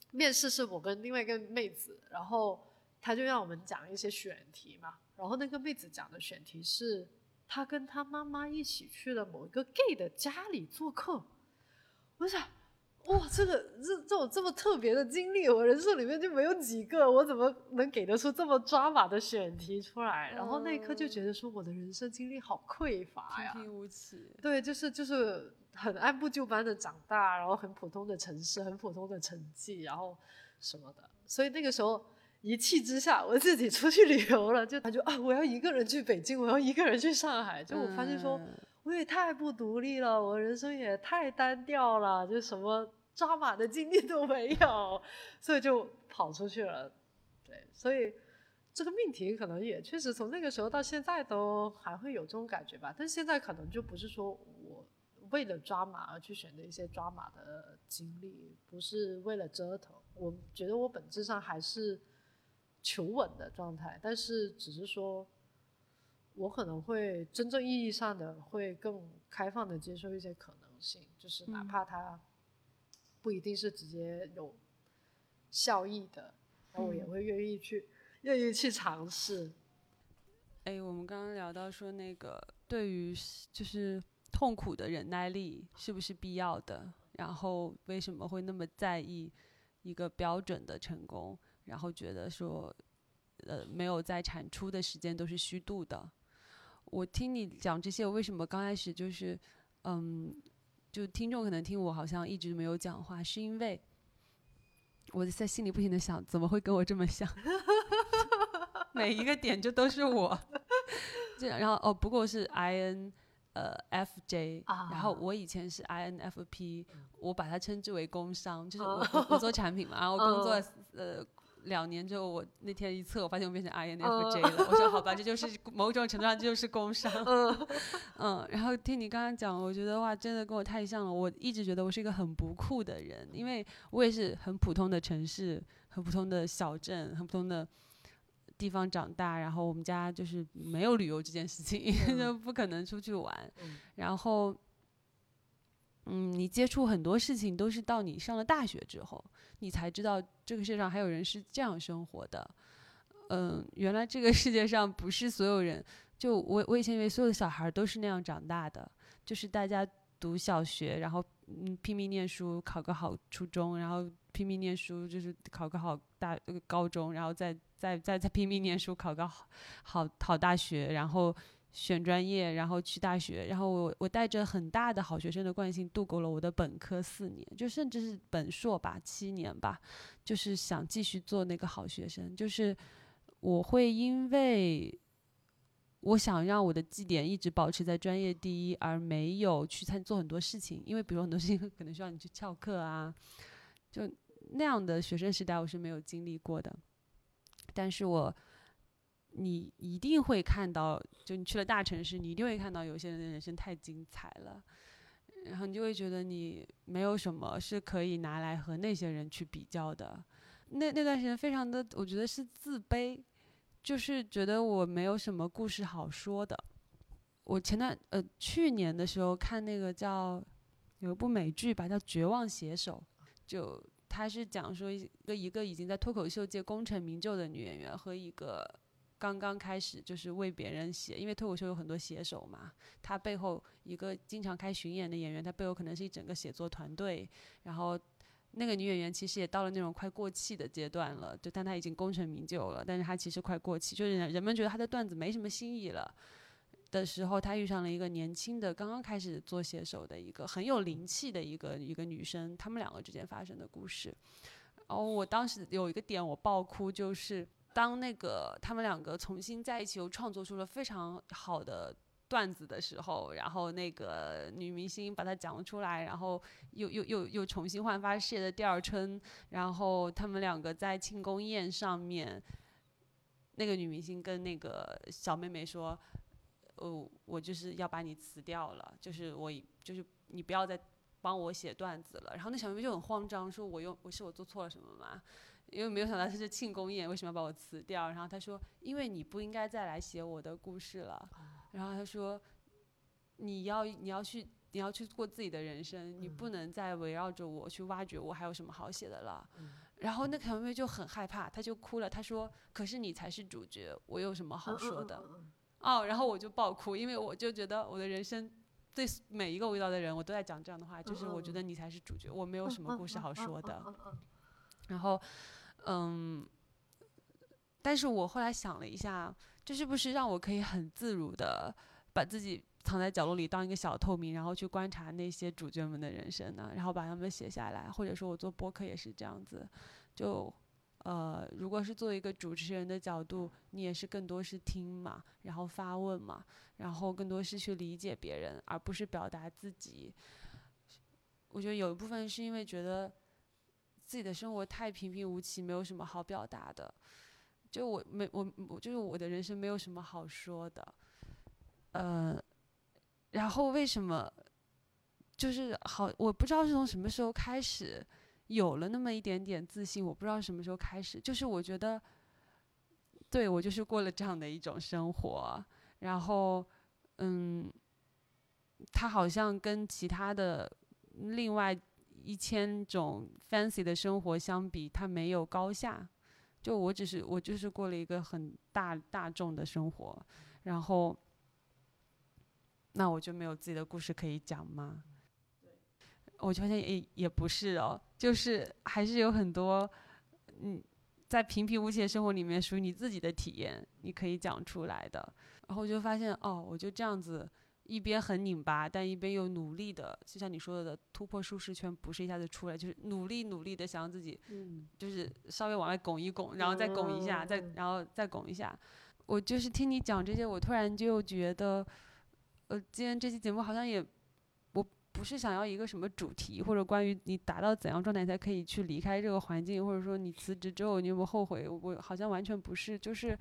S2: 面试是我跟另外一个妹子，然后他就让我们讲一些选题嘛，然后那个妹子讲的选题是，他跟他妈妈一起去了某一个 gay 的家里做客，我想。哇，这个这这种这么特别的经历，我人生里面就没有几个，我怎么能给得出这么抓马的选题出来？然后那一刻就觉得说，我的人生经历好匮乏呀，
S1: 平平无奇。
S2: 对，就是就是很按部就班的长大，然后很普通的城市，很普通的成绩，然后什么的。所以那个时候一气之下，我自己出去旅游了，就他就啊，我要一个人去北京，我要一个人去上海。就我发现说。我也太不独立了，我人生也太单调了，就什么抓马的经历都没有，所以就跑出去了。对，所以这个命题可能也确实从那个时候到现在都还会有这种感觉吧。但现在可能就不是说我为了抓马而去选择一些抓马的经历，不是为了折腾。我觉得我本质上还是求稳的状态，但是只是说。我可能会真正意义上的会更开放的接受一些可能性，就是哪怕它不一定是直接有效益的，那我也会愿意去愿意去尝试。
S1: 哎，我们刚刚聊到说那个对于就是痛苦的忍耐力是不是必要的，然后为什么会那么在意一个标准的成功，然后觉得说呃没有在产出的时间都是虚度的。我听你讲这些，我为什么刚开始就是，嗯，就听众可能听我好像一直没有讲话，是因为我在心里不停的想，怎么会跟我这么像？每一个点就都是我。这样，然后哦，不过是 I N 呃 F J，然后我以前是 I N F P，我把它称之为工商，就是我我做产品嘛，然后工作呃。两年之后，我那天一测，我发现我变成 INFJ 了。我说好吧，这就是某种程度上这就是工伤。嗯，然后听你刚刚讲，我觉得哇，真的跟我太像了。我一直觉得我是一个很不酷的人，因为我也是很普通的城市、很普通的小镇、很普通的地方长大，然后我们家就是没有旅游这件事情，
S2: 嗯
S1: 就不可能出去玩。
S2: 嗯
S1: 然后，嗯，你接触很多事情都是到你上了大学之后，你才知道这个世界上还有人是这样生活的。嗯，原来这个世界上不是所有人，就我我以前以为所有的小孩都是那样长大的，就是大家读小学，然后嗯拼命念书，考个好初中，然后拼命念书，就是考个好大高中，然后再再再再拼命念书，考个好好好大学，然后选专业，然后去大学，然后我我带着很大的好学生的惯性度过了我的本科四年，就甚至是本硕吧七年吧，就是想继续做那个好学生，就是我会因为我想让我的绩点一直保持在专业第一，而没有去参做很多事情，因为比如很多事情 可能需要你去翘课啊，就那样的学生时代我是没有经历过的，但是我。你一定会看到，就你去了大城市，你一定会看到有些人的人生太精彩了，然后你就会觉得你没有什么是可以拿来和那些人去比较的。那那段时间非常的，我觉得是自卑，就是觉得我没有什么故事好说的。我前段呃去年的时候看那个叫有一部美剧吧，叫《绝望写手》，就他是讲说一个一个已经在脱口秀界功成名就的女演员和一个刚刚开始就是为别人写，因为脱口秀有很多写手嘛，他背后一个经常开巡演的演员，他背后可能是一整个写作团队，然后。那个女演员其实也到了那种快过气的阶段了，就但她已经功成名就了，但是她其实快过气，就是人们觉得她的段子没什么新意了的时候，她遇上了一个年轻的刚刚开始做写手的一个很有灵气的一个一个女生，他们两个之间发生的故事。然后我当时有一个点我爆哭，就是当那个他们两个重新在一起，又创作出了非常好的。段子的时候，然后那个女明星把它讲出来，然后又又又又重新焕发事业的第二春，然后他们两个在庆功宴上面，那个女明星跟那个小妹妹说：“哦，我就是要把你辞掉了，就是我就是你不要再帮我写段子了。”然后那小妹妹就很慌张，说：“我又我是我做错了什么吗？”因为没有想到他是庆功宴，为什么要把我辞掉？然后他说：“因为你不应该再来写我的故事了。”然后他说：“你要你要去你要去过自己的人生，你不能再围绕着我去挖掘我还有什么好写的了。然后那凯文就很害怕，她就哭了。她说：“可是你才是主角，我有什么好说的？”哦，然后我就爆哭，因为我就觉得我的人生对每一个我遇到的人，我都在讲这样的话，就是我觉得你才是主角，我没有什么故事好说的。然后，嗯，但是我后来想了一下。这是不是让我可以很自如的把自己藏在角落里当一个小透明，然后去观察那些主角们的人生呢？然后把他们写下来，或者说我做播客也是这样子。就呃，如果是作为一个主持人的角度，你也是更多是听嘛，然后发问嘛，然后更多是去理解别人，而不是表达自己。我觉得有一部分是因为觉得自己的生活太平平无奇，没有什么好表达的。就我没我我就是我的人生没有什么好说的，呃，然后为什么就是好我不知道是从什么时候开始有了那么一点点自信，我不知道什么时候开始，就是我觉得对我就是过了这样的一种生活，然后嗯，他好像跟其他的另外一千种 fancy 的生活相比，它没有高下。就我只是我就是过了一个很大大众的生活，然后，那我就没有自己的故事可以讲吗？我就发现也也不是哦，就是还是有很多，嗯，在平平无奇的生活里面属于你自己的体验，你可以讲出来的。然后我就发现哦，我就这样子。一边很拧巴，但一边又努力的，就像你说的，突破舒适圈不是一下子出来，就是努力努力的想让自己，就是稍微往外拱一拱，然后再拱一下，再然后再拱一下。我就是听你讲这些，我突然就觉得，呃，今天这期节目好像也，我不是想要一个什么主题，或者关于你达到怎样状态才可以去离开这个环境，或者说你辞职之后你有没有后悔？我好像完全不是，就是，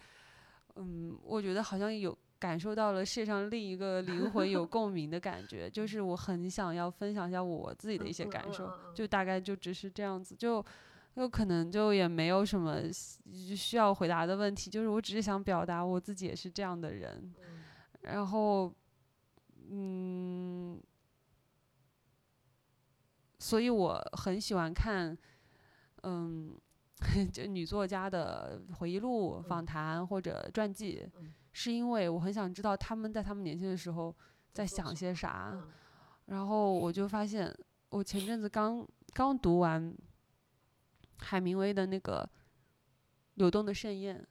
S1: 嗯，我觉得好像有。感受到了世界上另一个灵魂有 共鸣的感觉，就是我很想要分享一下我自己的一些感受，就大概就只是这样子。就，有可能就也没有什么需要回答的问题，就是我只是想表达我自己也是这样的人，然后，嗯，所以我很喜欢看，嗯，就女作家的回忆录、访谈或者传记，是因为我很想知道他们在他们年轻的时候在想些啥，然后我就发现，我前阵子刚刚读完。海明威的那个《流动的盛宴》，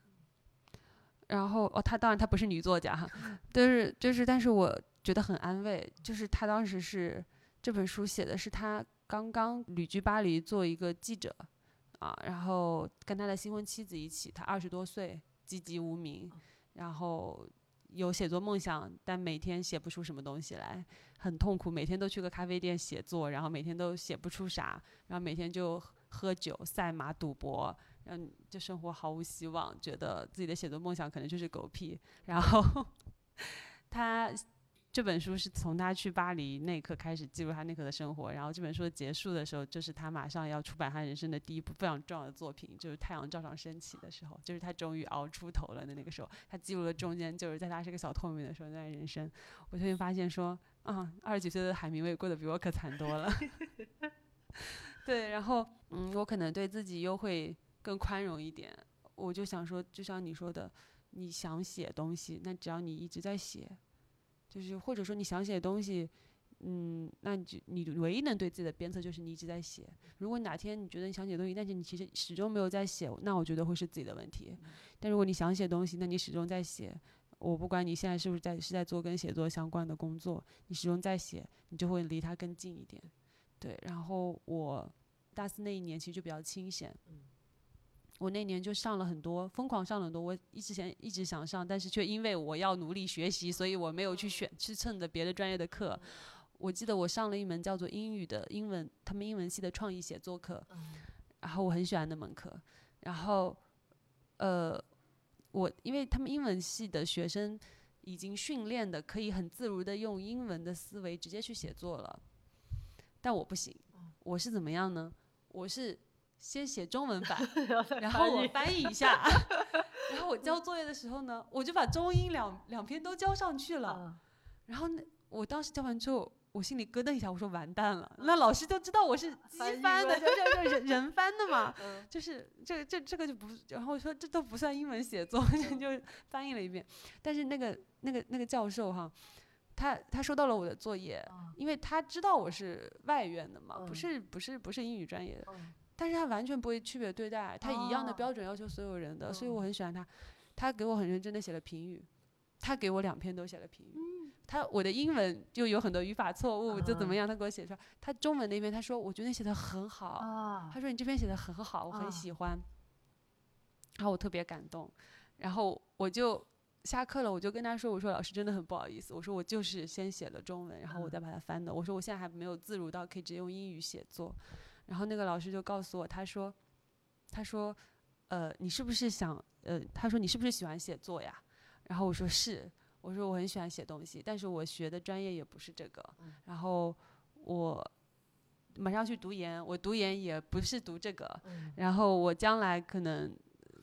S1: 然后哦，他当然他不是女作家哈，但是就是，但是我觉得很安慰，就是他当时是这本书写的是他刚刚旅居巴黎做一个记者啊，然后跟他的新婚妻子一起，他二十多岁，籍籍无名，然后有写作梦想，但每天写不出什么东西来，很痛苦，每天都去个咖啡店写作，然后每天都写不出啥，然后每天就。喝酒、赛马、赌博，嗯，这生活毫无希望，觉得自己的写作梦想可能就是狗屁。然后 他这本书是从他去巴黎那一刻开始记录他那刻的生活。然后这本书结束的时候，就是他马上要出版他人生的第一部非常重要的作品，就是《太阳照常升起》的时候，就是他终于熬出头了的那个时候。他记录了中间，就是在他是个小透明的时候，那人生。我最近发现说，啊，二十几岁的海明威过得比我可惨多了。对，然后嗯，我可能对自己又会更宽容一点。我就想说，就像你说的，你想写东西，那只要你一直在写，就是或者说你想写东西，嗯，那就你唯一能对自己的鞭策就是你一直在写。如果哪天你觉得你想写东西，但是你其实始终没有在写，那我觉得会是自己的问题。但如果你想写东西，那你始终在写，我不管你现在是不是在是在做跟写作相关的工作，你始终在写，你就会离它更近一点。对，然后我大四那一年其实就比较清闲，我那年就上了很多，疯狂上了很多。我一直前一直想上，但是却因为我要努力学习，所以我没有去选去蹭的别的专业的课。我记得我上了一门叫做英语的英文，他们英文系的创意写作课，然后我很喜欢那门课。然后，呃，我因为他们英文系的学生已经训练的可以很自如的用英文的思维直接去写作了。但我不行，我是怎么样呢？我是先写中文版，然后我翻译一下，然后我交作业的时候呢，我就把中英两两篇都交上去了。然后那我当时交完之后，我心里咯噔一下，我说完蛋了，那老师就知道我是 机翻的，就就就人人翻的嘛，就是这这这个就不，然后我说这都不算英文写作，就翻译了一遍。但是那个那个那个教授哈。他他收到了我的作业，因为他知道我是外院的嘛，不是不是不是英语专业的，但是他完全不会区别对待，他一样的标准要求所有人的，所以我很喜欢他。他给我很认真的写了评语，他给我两篇都写了评语。他我的英文就有很多语法错误，就怎么样，他给我写出来。他中文那边他说我觉得你写的很好，他说你这篇写的很好，我很喜欢。然后我特别感动，然后我就。下课了，我就跟他说：“我说老师真的很不好意思，我说我就是先写了中文，然后我再把它翻的。我说我现在还没有自如到可以直接用英语写作。”然后那个老师就告诉我，他说：“他说，呃，你是不是想，呃，他说你是不是喜欢写作呀？”然后我说是，我说我很喜欢写东西，但是我学的专业也不是这个。然后我马上去读研，我读研也不是读这个。然后我将来可能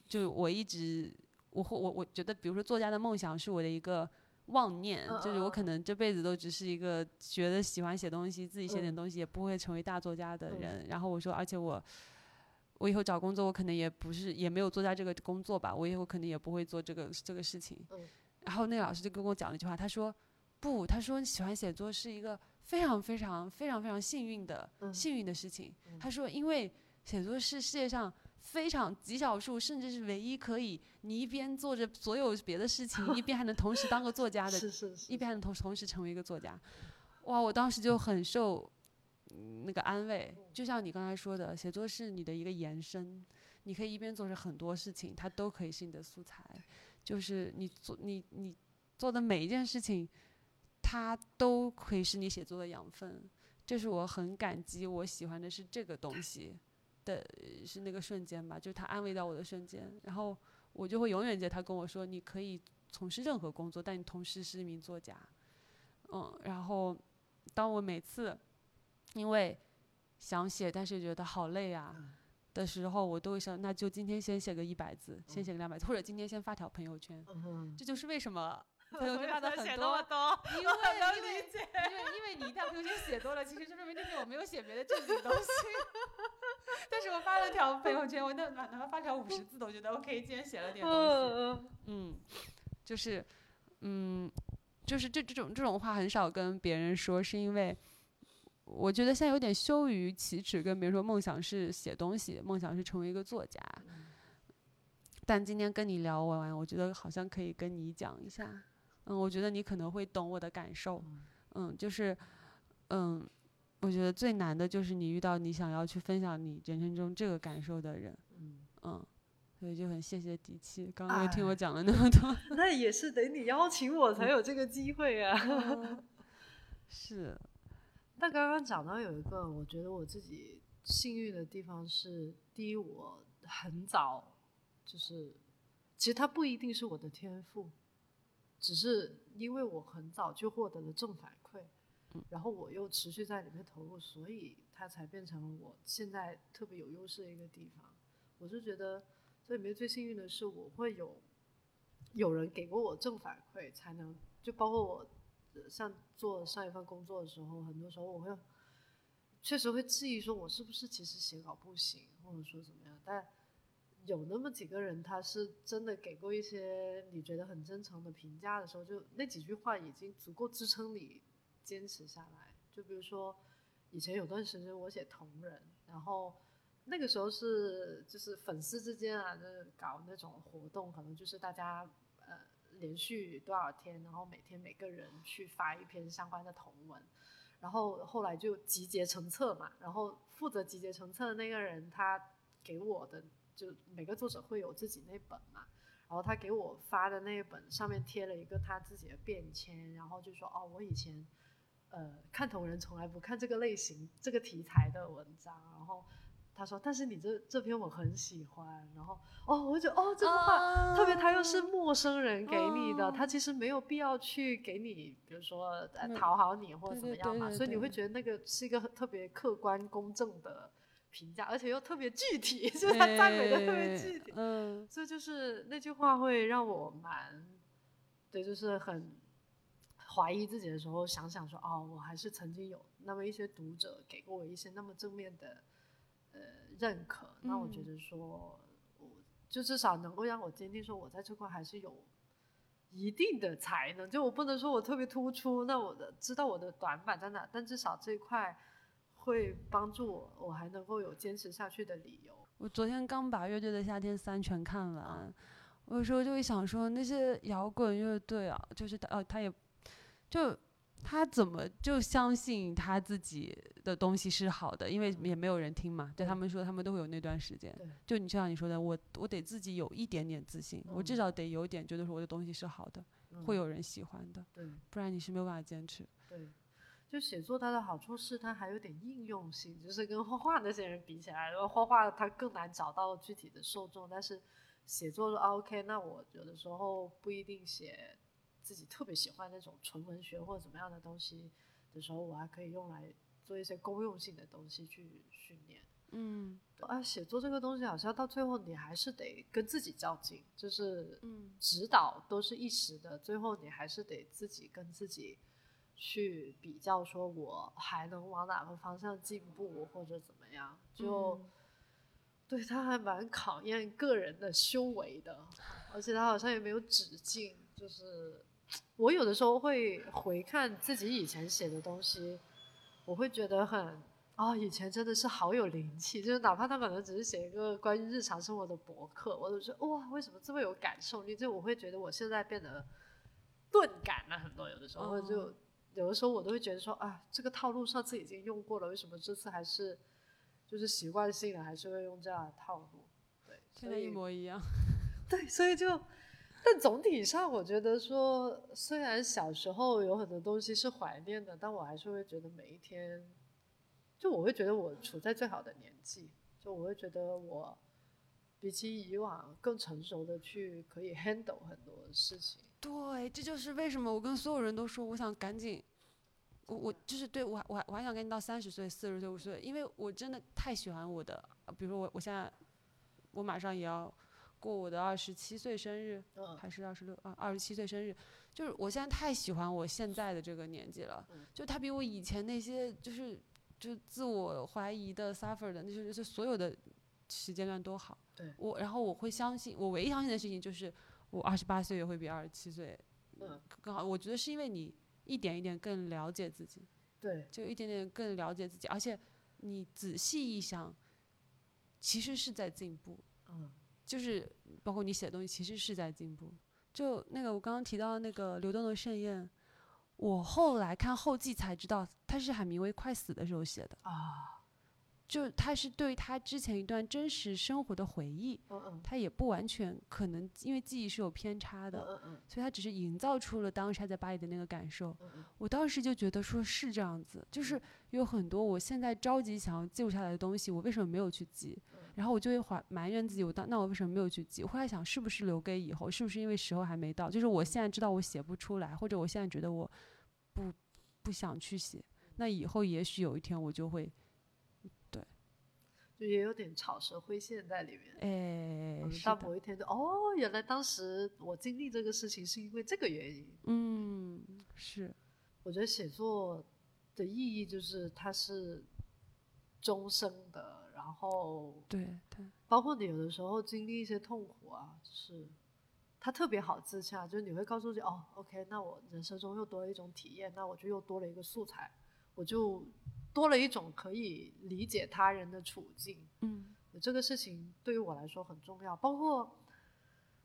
S1: 就我一直。我我我觉得，比如说作家的梦想是我的一个妄念，就是我可能这辈子都只是一个觉得喜欢写东西，自己写点东西，也不会成为大作家的人。然后我说，而且我我以后找工作，我可能也不是也没有作家这个工作吧，我以后可能也不会做这个这个事情。然后那个老师就跟我讲了一句话，他说不，他说喜欢写作是一个非常非常非常非常幸运的幸运的事情。他说，因为写作是世界上。非常极少数，甚至是唯一可以你一边做着所有别的事情，一边还能同时当个作家的，一边还能同同时成为一个作家。哇，我当时就很受那个安慰。就像你刚才说的，写作是你的一个延伸，你可以一边做着很多事情，它都可以是你的素材。就是你做你你做的每一件事情，它都可以是你写作的养分。这是我很感激，我喜欢的是这个东西。的是那个瞬间吧，就是他安慰到我的瞬间，然后我就会永远记得他跟我说：“你可以从事任何工作，但你同时是一名作家。”嗯，然后当我每次因为想写，但是觉得好累啊的时候，我都会想，那就今天先写个一百字，先写个两百字，或者今天先发条朋友圈。这就是为什么 朋友圈发的很多，因为因为因为因为你一旦朋友圈写多了，其实就说明那天我没有写别的正经东西。但是我发了条朋友圈，我那哪怕发条五十字，我觉得 OK，今天写了点东西。嗯，就是，嗯，就是这这种这种话很少跟别人说，是因为。我觉得现在有点羞于启齿，跟别人说梦想是写东西，梦想是成为一个作家。但今天跟你聊完，我觉得好像可以跟你讲一下。嗯，我觉得你可能会懂我的感受。嗯，就是，嗯，我觉得最难的就是你遇到你想要去分享你人生中这个感受的人。嗯，所以就很谢谢底气，刚刚又听我讲了那么多。
S2: 那也是得你邀请我才有这个机会啊。
S1: 是。
S2: 但刚刚讲到有一个，我觉得我自己幸运的地方是，第一，我很早就是，其实它不一定是我的天赋，只是因为我很早就获得了正反馈，然后我又持续在里面投入，所以它才变成了我现在特别有优势的一个地方。我是觉得这里面最幸运的是，我会有有人给过我正反馈，才能就包括我。像做上一份工作的时候，很多时候我会确实会质疑，说我是不是其实写稿不行，或者说怎么样。但有那么几个人，他是真的给过一些你觉得很真诚的评价的时候，就那几句话已经足够支撑你坚持下来。就比如说，以前有段时间我写同人，然后那个时候是就是粉丝之间啊，就是搞那种活动，可能就是大家呃。连续多少天，然后每天每个人去发一篇相关的同文，然后后来就集结成册嘛。然后负责集结成册的那个人，他给我的就每个作者会有自己那本嘛。然后他给我发的那一本上面贴了一个他自己的便签，然后就说：“哦，我以前呃看同人从来不看这个类型、这个题材的文章。”然后。他说：“但是你这这篇我很喜欢，然后哦，我就哦，这句话特别，他又是陌生人给你的，他其实没有必要去给你，比如说讨好你或者怎么样嘛，所以你会觉得那个是一个特别客观公正的评价，而且又特别具体，就是他赞美的特别具体，嗯，所以就是那句话会让我蛮，对，就是很怀疑自己的时候，想想说哦，我还是曾经有那么一些读者给过我一些那么正面的。”呃，认可，那我觉得说，我就至少能够让我坚定说，我在这块还是有一定的才能。就我不能说我特别突出，那我的知道我的短板在哪，但至少这一块会帮助我，我还能够有坚持下去的理由。
S1: 我昨天刚把《乐队的夏天三》全看完，我有时候就会想说，那些摇滚乐队啊，就是他，呃，他也就。他怎么就相信他自己的东西是好的？因为也没有人听嘛。对他们说，他们都会有那段时间。就你就像你说的，我我得自己有一点点自信，我至少得有点觉得说我的东西是好的，会有人喜欢的。
S2: 对，
S1: 不然你是没有办法坚持。
S2: 对，就写作它的好处是它还有点应用性，就是跟画画那些人比起来，画画它更难找到具体的受众，但是写作说 OK，那我有的时候不一定写。自己特别喜欢那种纯文学或者怎么样的东西的时候，我还可以用来做一些公用性的东西去训练。
S1: 嗯，
S2: 啊，写作这个东西好像到最后你还是得跟自己较劲，就是嗯指导都是一时的，最后你还是得自己跟自己去比较，说我还能往哪个方向进步或者怎么样。就对他还蛮考验个人的修为的，而且他好像也没有止境，就是。我有的时候会回看自己以前写的东西，我会觉得很啊，以前真的是好有灵气。就是哪怕他可能只是写一个关于日常生活的博客，我都觉得哇，为什么这么有感受力？就我会觉得我现在变得钝感了很多。有的时候就有的时候我都会觉得说啊，这个套路上次已经用过了，为什么这次还是就是习惯性的还是会用这样的套路？对，
S1: 现在一模一样。
S2: 对，所以就。但总体上，我觉得说，虽然小时候有很多东西是怀念的，但我还是会觉得每一天，就我会觉得我处在最好的年纪，就我会觉得我比起以往更成熟的去可以 handle 很多事情。
S1: 对，这就是为什么我跟所有人都说，我想赶紧我我就是对我还我还我还想赶紧到三十岁、四十岁、五十岁，因为我真的太喜欢我的，比如说我我现在我马上也要过我的二十七岁生日，
S2: 嗯
S1: 还是二十六啊二十七岁生日，就是我现在太喜欢我现在的这个年纪了，
S2: 嗯
S1: 就他比我以前那些就是就自我怀疑的 suffer 的那些就是所有的时间段都好。
S2: 对。
S1: 我，然后我会相信，我唯一相信的事情就是我二十八岁也会比二十七岁
S2: 嗯，
S1: 更好。我觉得是因为你一点一点更了解自己，
S2: 对，
S1: 就一点点更了解自己，而且你仔细一想，其实是在进步。
S2: 嗯。
S1: 就是包括你写的东西，其实是在进步。就那个我刚刚提到的那个流动的盛宴，我后来看后记才知道，他是海明威快死的时候写的，
S2: 啊，
S1: 就他是对他之前一段真实生活的回忆，
S2: 嗯嗯
S1: 他也不完全可能因为记忆是有偏差
S2: 嗯
S1: 的，
S2: 嗯嗯
S1: 所以他只是营造出了当时他在巴黎的那个感受。我当时就觉得说是这样子，就是有很多我现在着急想要记录下来的东西，我为什么没有去记？然后我就会怀埋怨自己，我当那我为什么没有去记？我后来想，是不是留给以后？是不是因为时候还没到？就是我现在知道我写不出来，或者我现在觉得我不不想去写，那以后也许有一天我就会，
S2: 就也有点草蛇灰线在里面。
S1: 哎，
S2: 嗯
S1: 是的，
S2: 到某一天就哦，原来当时我经历这个事情是因为这个原因。
S1: 嗯，是，
S2: 我觉得写作的意义就是它是终生的，然后
S1: 对对，
S2: 包括你有的时候经历一些痛苦啊，就是它特别好自洽，就是你会告诉自己哦，OK，那我人生中又多了一种体验，那我就又多了一个素材，我就多了一种可以理解他人的处境。
S1: 嗯
S2: 这个事情对于我来说很重要，包括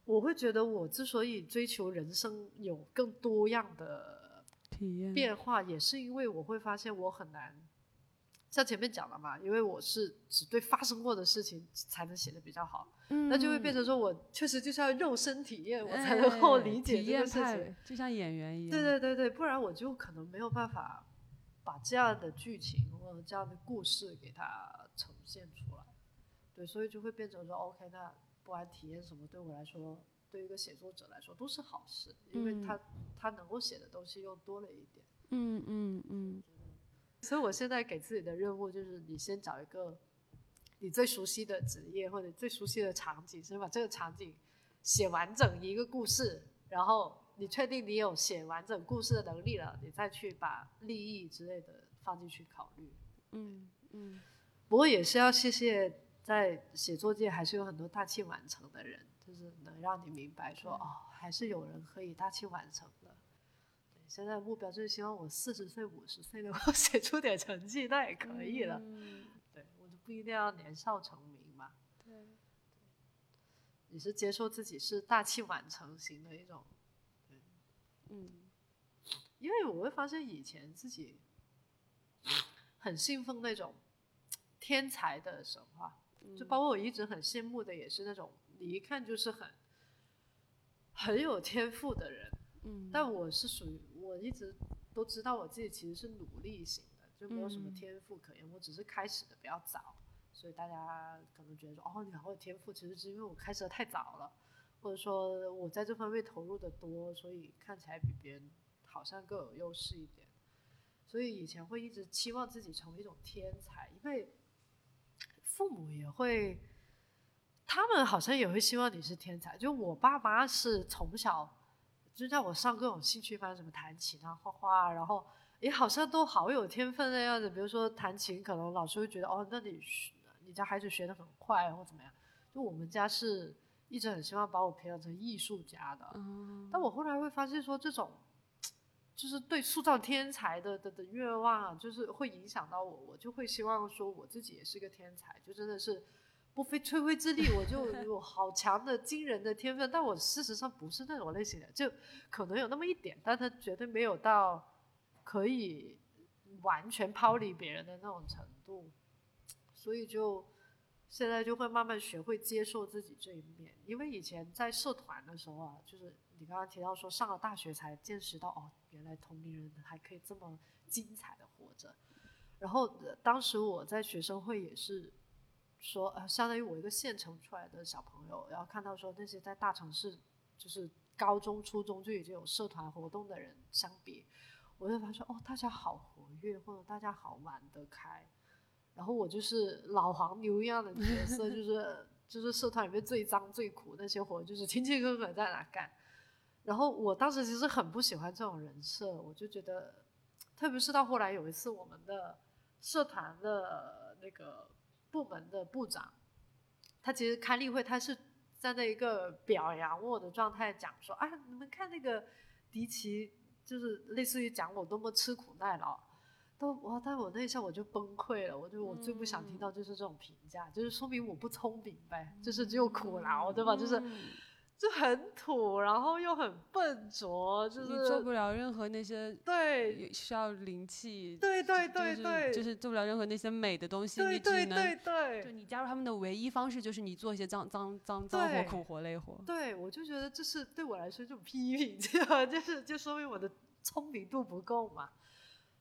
S2: 我会觉得我之所以追求人生有更多样的
S1: 体验
S2: 变化，也是因为我会发现我很难，像前面讲了嘛，因为我是只对发生过的事情才能写的比较好，
S1: 嗯
S2: 那就会变成说我确实就是要肉身体验，我才能够
S1: 哎
S2: 理解这个事情。
S1: 就像演员一样，
S2: 对对对对，不然我就可能没有办法把这样的剧情或者这样的故事给它呈现出来。对，所以就会变成说，OK，那不管体验什么，对我来说，对于一个写作者来说都是好事，因为他、他能够写的东西又多了一点。
S1: 嗯嗯嗯，
S2: 所以我现在给自己的任务就是，你先找一个你最熟悉的职业或者最熟悉的场景，先把这个场景写完整一个故事，然后你确定你有写完整故事的能力了，你再去把利益之类的放进去考虑。
S1: 嗯嗯
S2: 不过也是要谢谢在写作界还是有很多大器晚成的人，就是能让你明白说，哦，还是有人可以大器晚成的。对，现在目标就是希望我四十岁、五十岁能够 写出点成绩，那也可以了。
S1: 嗯
S2: 对，我就不一定要年少成名嘛。
S1: 对，
S2: 你是接受自己是大器晚成型的一种，
S1: 嗯。
S2: 因为我会发现以前自己很信奉那种天才的神话，就包括我一直很羡慕的也是那种你一看就是很很有天赋的人，
S1: 嗯，
S2: 但我是属于我一直都知道我自己其实是努力型的，就没有什么
S1: 嗯。
S2: 天赋可言，我只是开始的比较早，所以大家可能觉得说哦你好有天赋，其实是因为我开始的太早了，或者说我在这方面投入的多，所以看起来比别人好像更有优势一点。所以以前会一直期望自己成为一种天才，因为父母也会，他们好像也会希望你是天才。就我爸妈是从小就让我上各种兴趣班，什么弹琴啊、画画，然后也好像都好有天分的样子。比如说弹琴，可能老师会觉得哦，那你你家孩子学得很快或怎么样。就我们家是一直很希望把我培养成艺术家的，
S1: 嗯
S2: 但我后来会发现说，这种就是对塑造天才的的的愿望啊，就是会影响到我，我就会希望说我自己也是个天才，就真的是不费吹灰之力，我就 有好强的惊人的天分。但我事实上不是那种类型的，就可能有那么一点，但他绝对没有到可以完全抛离别人的那种程度，所以就。现在就会慢慢学会接受自己这一面，因为以前在社团的时候啊，就是你刚刚提到说上了大学才见识到哦，原来同龄人还可以这么精彩的活着。然后、当时我在学生会也是说，呃，相当于我一个县城出来的小朋友，然后看到说那些在大城市就是高中、初中就已经有社团活动的人相比，我就发现哦，大家好活跃，或者大家好玩得开。然后我就是老黄牛一样的角色，就是就是社团里面最脏最苦那些活，就是勤勤恳恳在那干。然后我当时其实很不喜欢这种人设，我就觉得，特别是到后来有一次我们的社团的那个部门的部长，他其实开例会，他是站在一个表扬我的状态讲说，啊，你们看那个迪奇，就是类似于讲我多么吃苦耐劳。都哇！但我那一下我就崩溃了，我就我最不想听到就是这种评价，就是说明我不聪明呗，就是只有苦劳，对吧？就是就很土，然后又很笨拙，就是你
S1: 做不了任何那些
S2: 对
S1: 需要灵气，
S2: 对对对对，
S1: 就是做不了任何那些美的东西，
S2: 对对对对，
S1: 就你加入他们的唯一方式就是你做一些脏脏脏脏活、苦活累活。
S2: 对，我就觉得这是对我来说一种批评，就是就说明我的聪明度不够嘛。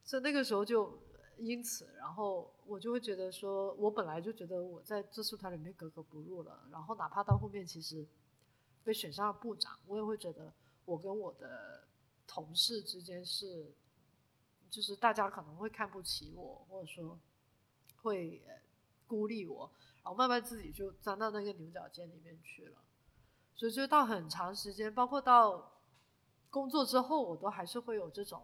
S2: 所以那个时候就因此，然后我就会觉得说，我本来就觉得我在这社团里面格格不入了。然后哪怕到后面其实被选上了部长，我也会觉得我跟我的同事之间是，就是大家可能会看不起我，或者说会孤立我，然后慢慢自己就钻到那个牛角尖里面去了。所以就到很长时间，包括到工作之后，我都还是会有这种。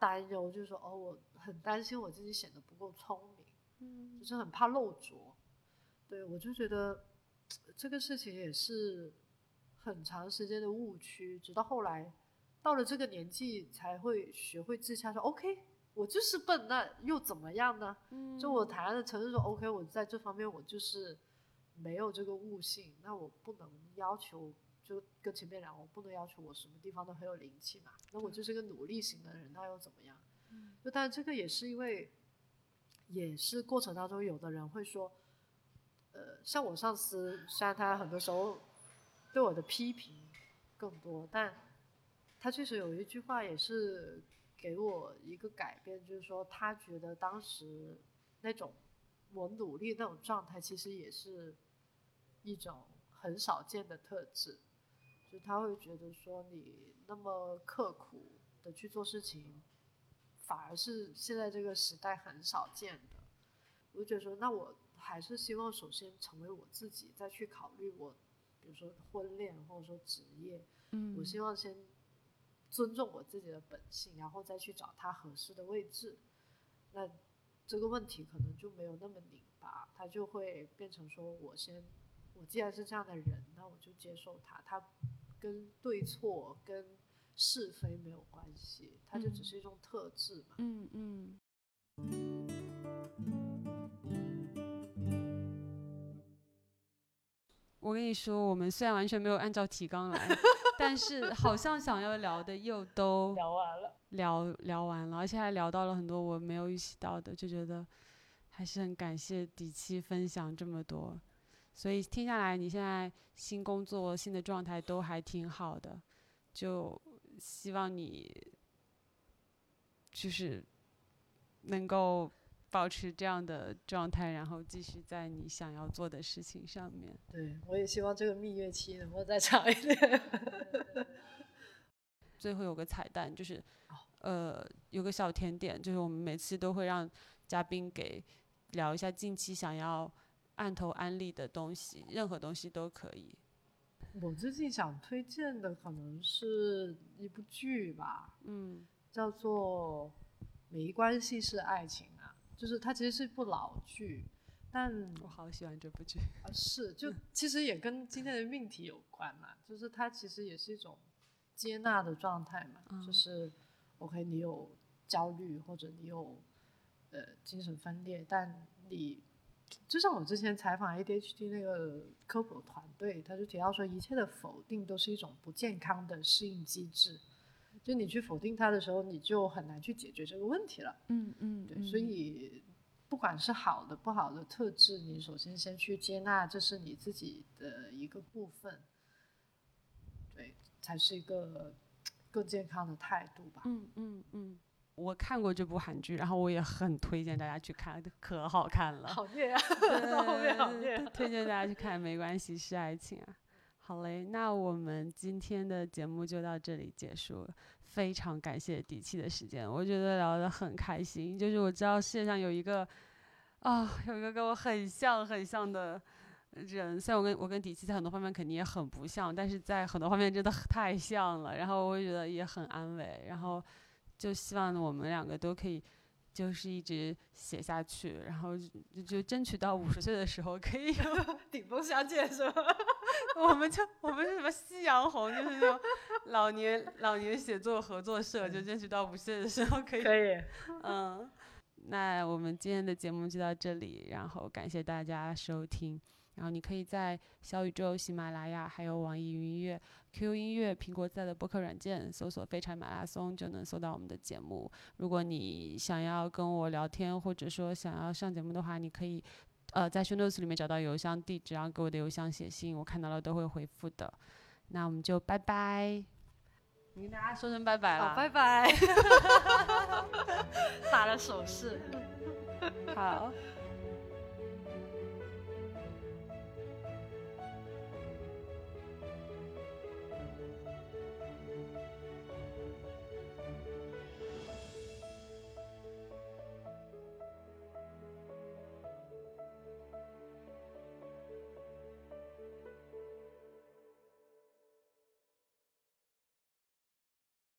S2: 担忧就是说，哦，我很担心我自己显得不够聪明，嗯，就是很怕露拙。对我就觉得这个事情也是很长时间的误区，直到后来到了这个年纪才会学会自洽，说 OK，我就是笨，那又怎么样呢？嗯，就我坦然的承认说 OK，我在这方面我就是没有这个悟性，那我不能要求。就跟前面讲，我不能要求我什么地方都很有灵气嘛。那我就是个努力型的人，那又怎么样？就但这个也是因为，也是过程当中，有的人会说，呃，像我上司，虽然他很多时候对我的批评更多，但他确实有一句话也是给我一个改变，就是说他觉得当时那种我努力那种状态，其实也是一种很少见的特质。就他会觉得说你那么刻苦的去做事情，反而是现在这个时代很少见的。我就觉得说，那我还是希望首先成为我自己，再去考虑我，比如说婚恋或者说职业。嗯，我希望先尊重我自己的本性，然后再去找他合适的位置。那这个问题可能就没有那么拧巴，他就会变成说我先，我既然是这样的人，那我就接受他，他。跟对错、跟是非没有关系，它就只是一种特质嘛。嗯嗯。
S1: 我跟你说，我们虽然完全没有按照提纲来，但是好像想要聊的又都
S2: 聊完了，
S1: 聊聊完了，而且还聊到了很多我没有预习到的，就觉得还是很感谢底气分享这么多。所以听下来，你现在新工作、新的状态都还挺好的，就希望你就是能够保持这样的状态，然后继续在你想要做的事情上面。
S2: 对，我也希望这个蜜月期能够再长一点。
S1: 最后有个彩蛋，就是呃，有个小甜点，就是我们每次都会让嘉宾给聊一下近期想要。案头安利的东西，任何东西都可以。
S2: 我最近想推荐的可能是一部剧吧，嗯，叫做《没关系是爱情》啊，就是它其实是一部老剧，但
S1: 我好喜欢这部剧。
S2: 啊，是，就 其实也跟今天的命题有关嘛，就是它其实也是一种接纳的状态嘛，就是 OK，你有焦虑或者你有呃精神分裂，但你。就像我之前采访 ADHD 那个科普团队，他就提到说，一切的否定都是一种不健康的适应机制。就你去否定它的时候，你就很难去解决这个问题了。嗯嗯，对。所以，不管是好的不好的特质，你首先先去接纳，这是你自己的一个部分，对，才是一个更健康的态度吧。嗯嗯
S1: 嗯。我看过这部韩剧，然后我也很推荐大家去看，可好看了。
S2: 好虐啊！后 面好虐。
S1: 推荐大家去看，没关系，是爱情啊。好嘞，那我们今天的节目就到这里结束了。非常感谢底气的时间，我觉得聊得很开心。就是我知道世界上有一个啊，有一个跟我很像很像的人，虽然我跟我跟底气在很多方面肯定也很不像，但是在很多方面真的太像了。然后我也觉得也很安慰。然后就希望我们两个都可以。就是一直写下去，然后就就争取到五十岁的时候可以
S2: 顶峰相见，是吧？
S1: 我们就我们是什么夕阳红，就是那种老年老年写作合作社，就争取到五十岁的时候可以。
S2: 可以。
S1: 嗯，那我们今天的节目就到这里，然后感谢大家收听。然后你可以在小宇宙、喜马拉雅、还有网易云音乐、QQ 音乐、苹果在的播客软件搜索“飞柴马拉松”就能搜到我们的节目。如果你想要跟我聊天，或者说想要上节目的话，你可以呃在 show notes 里面找到邮箱地址，然后给我的邮箱写信，我看到了都会回复的。那我们就拜拜，你跟大家说声拜拜了，
S2: 拜拜，打了手势，
S1: 好。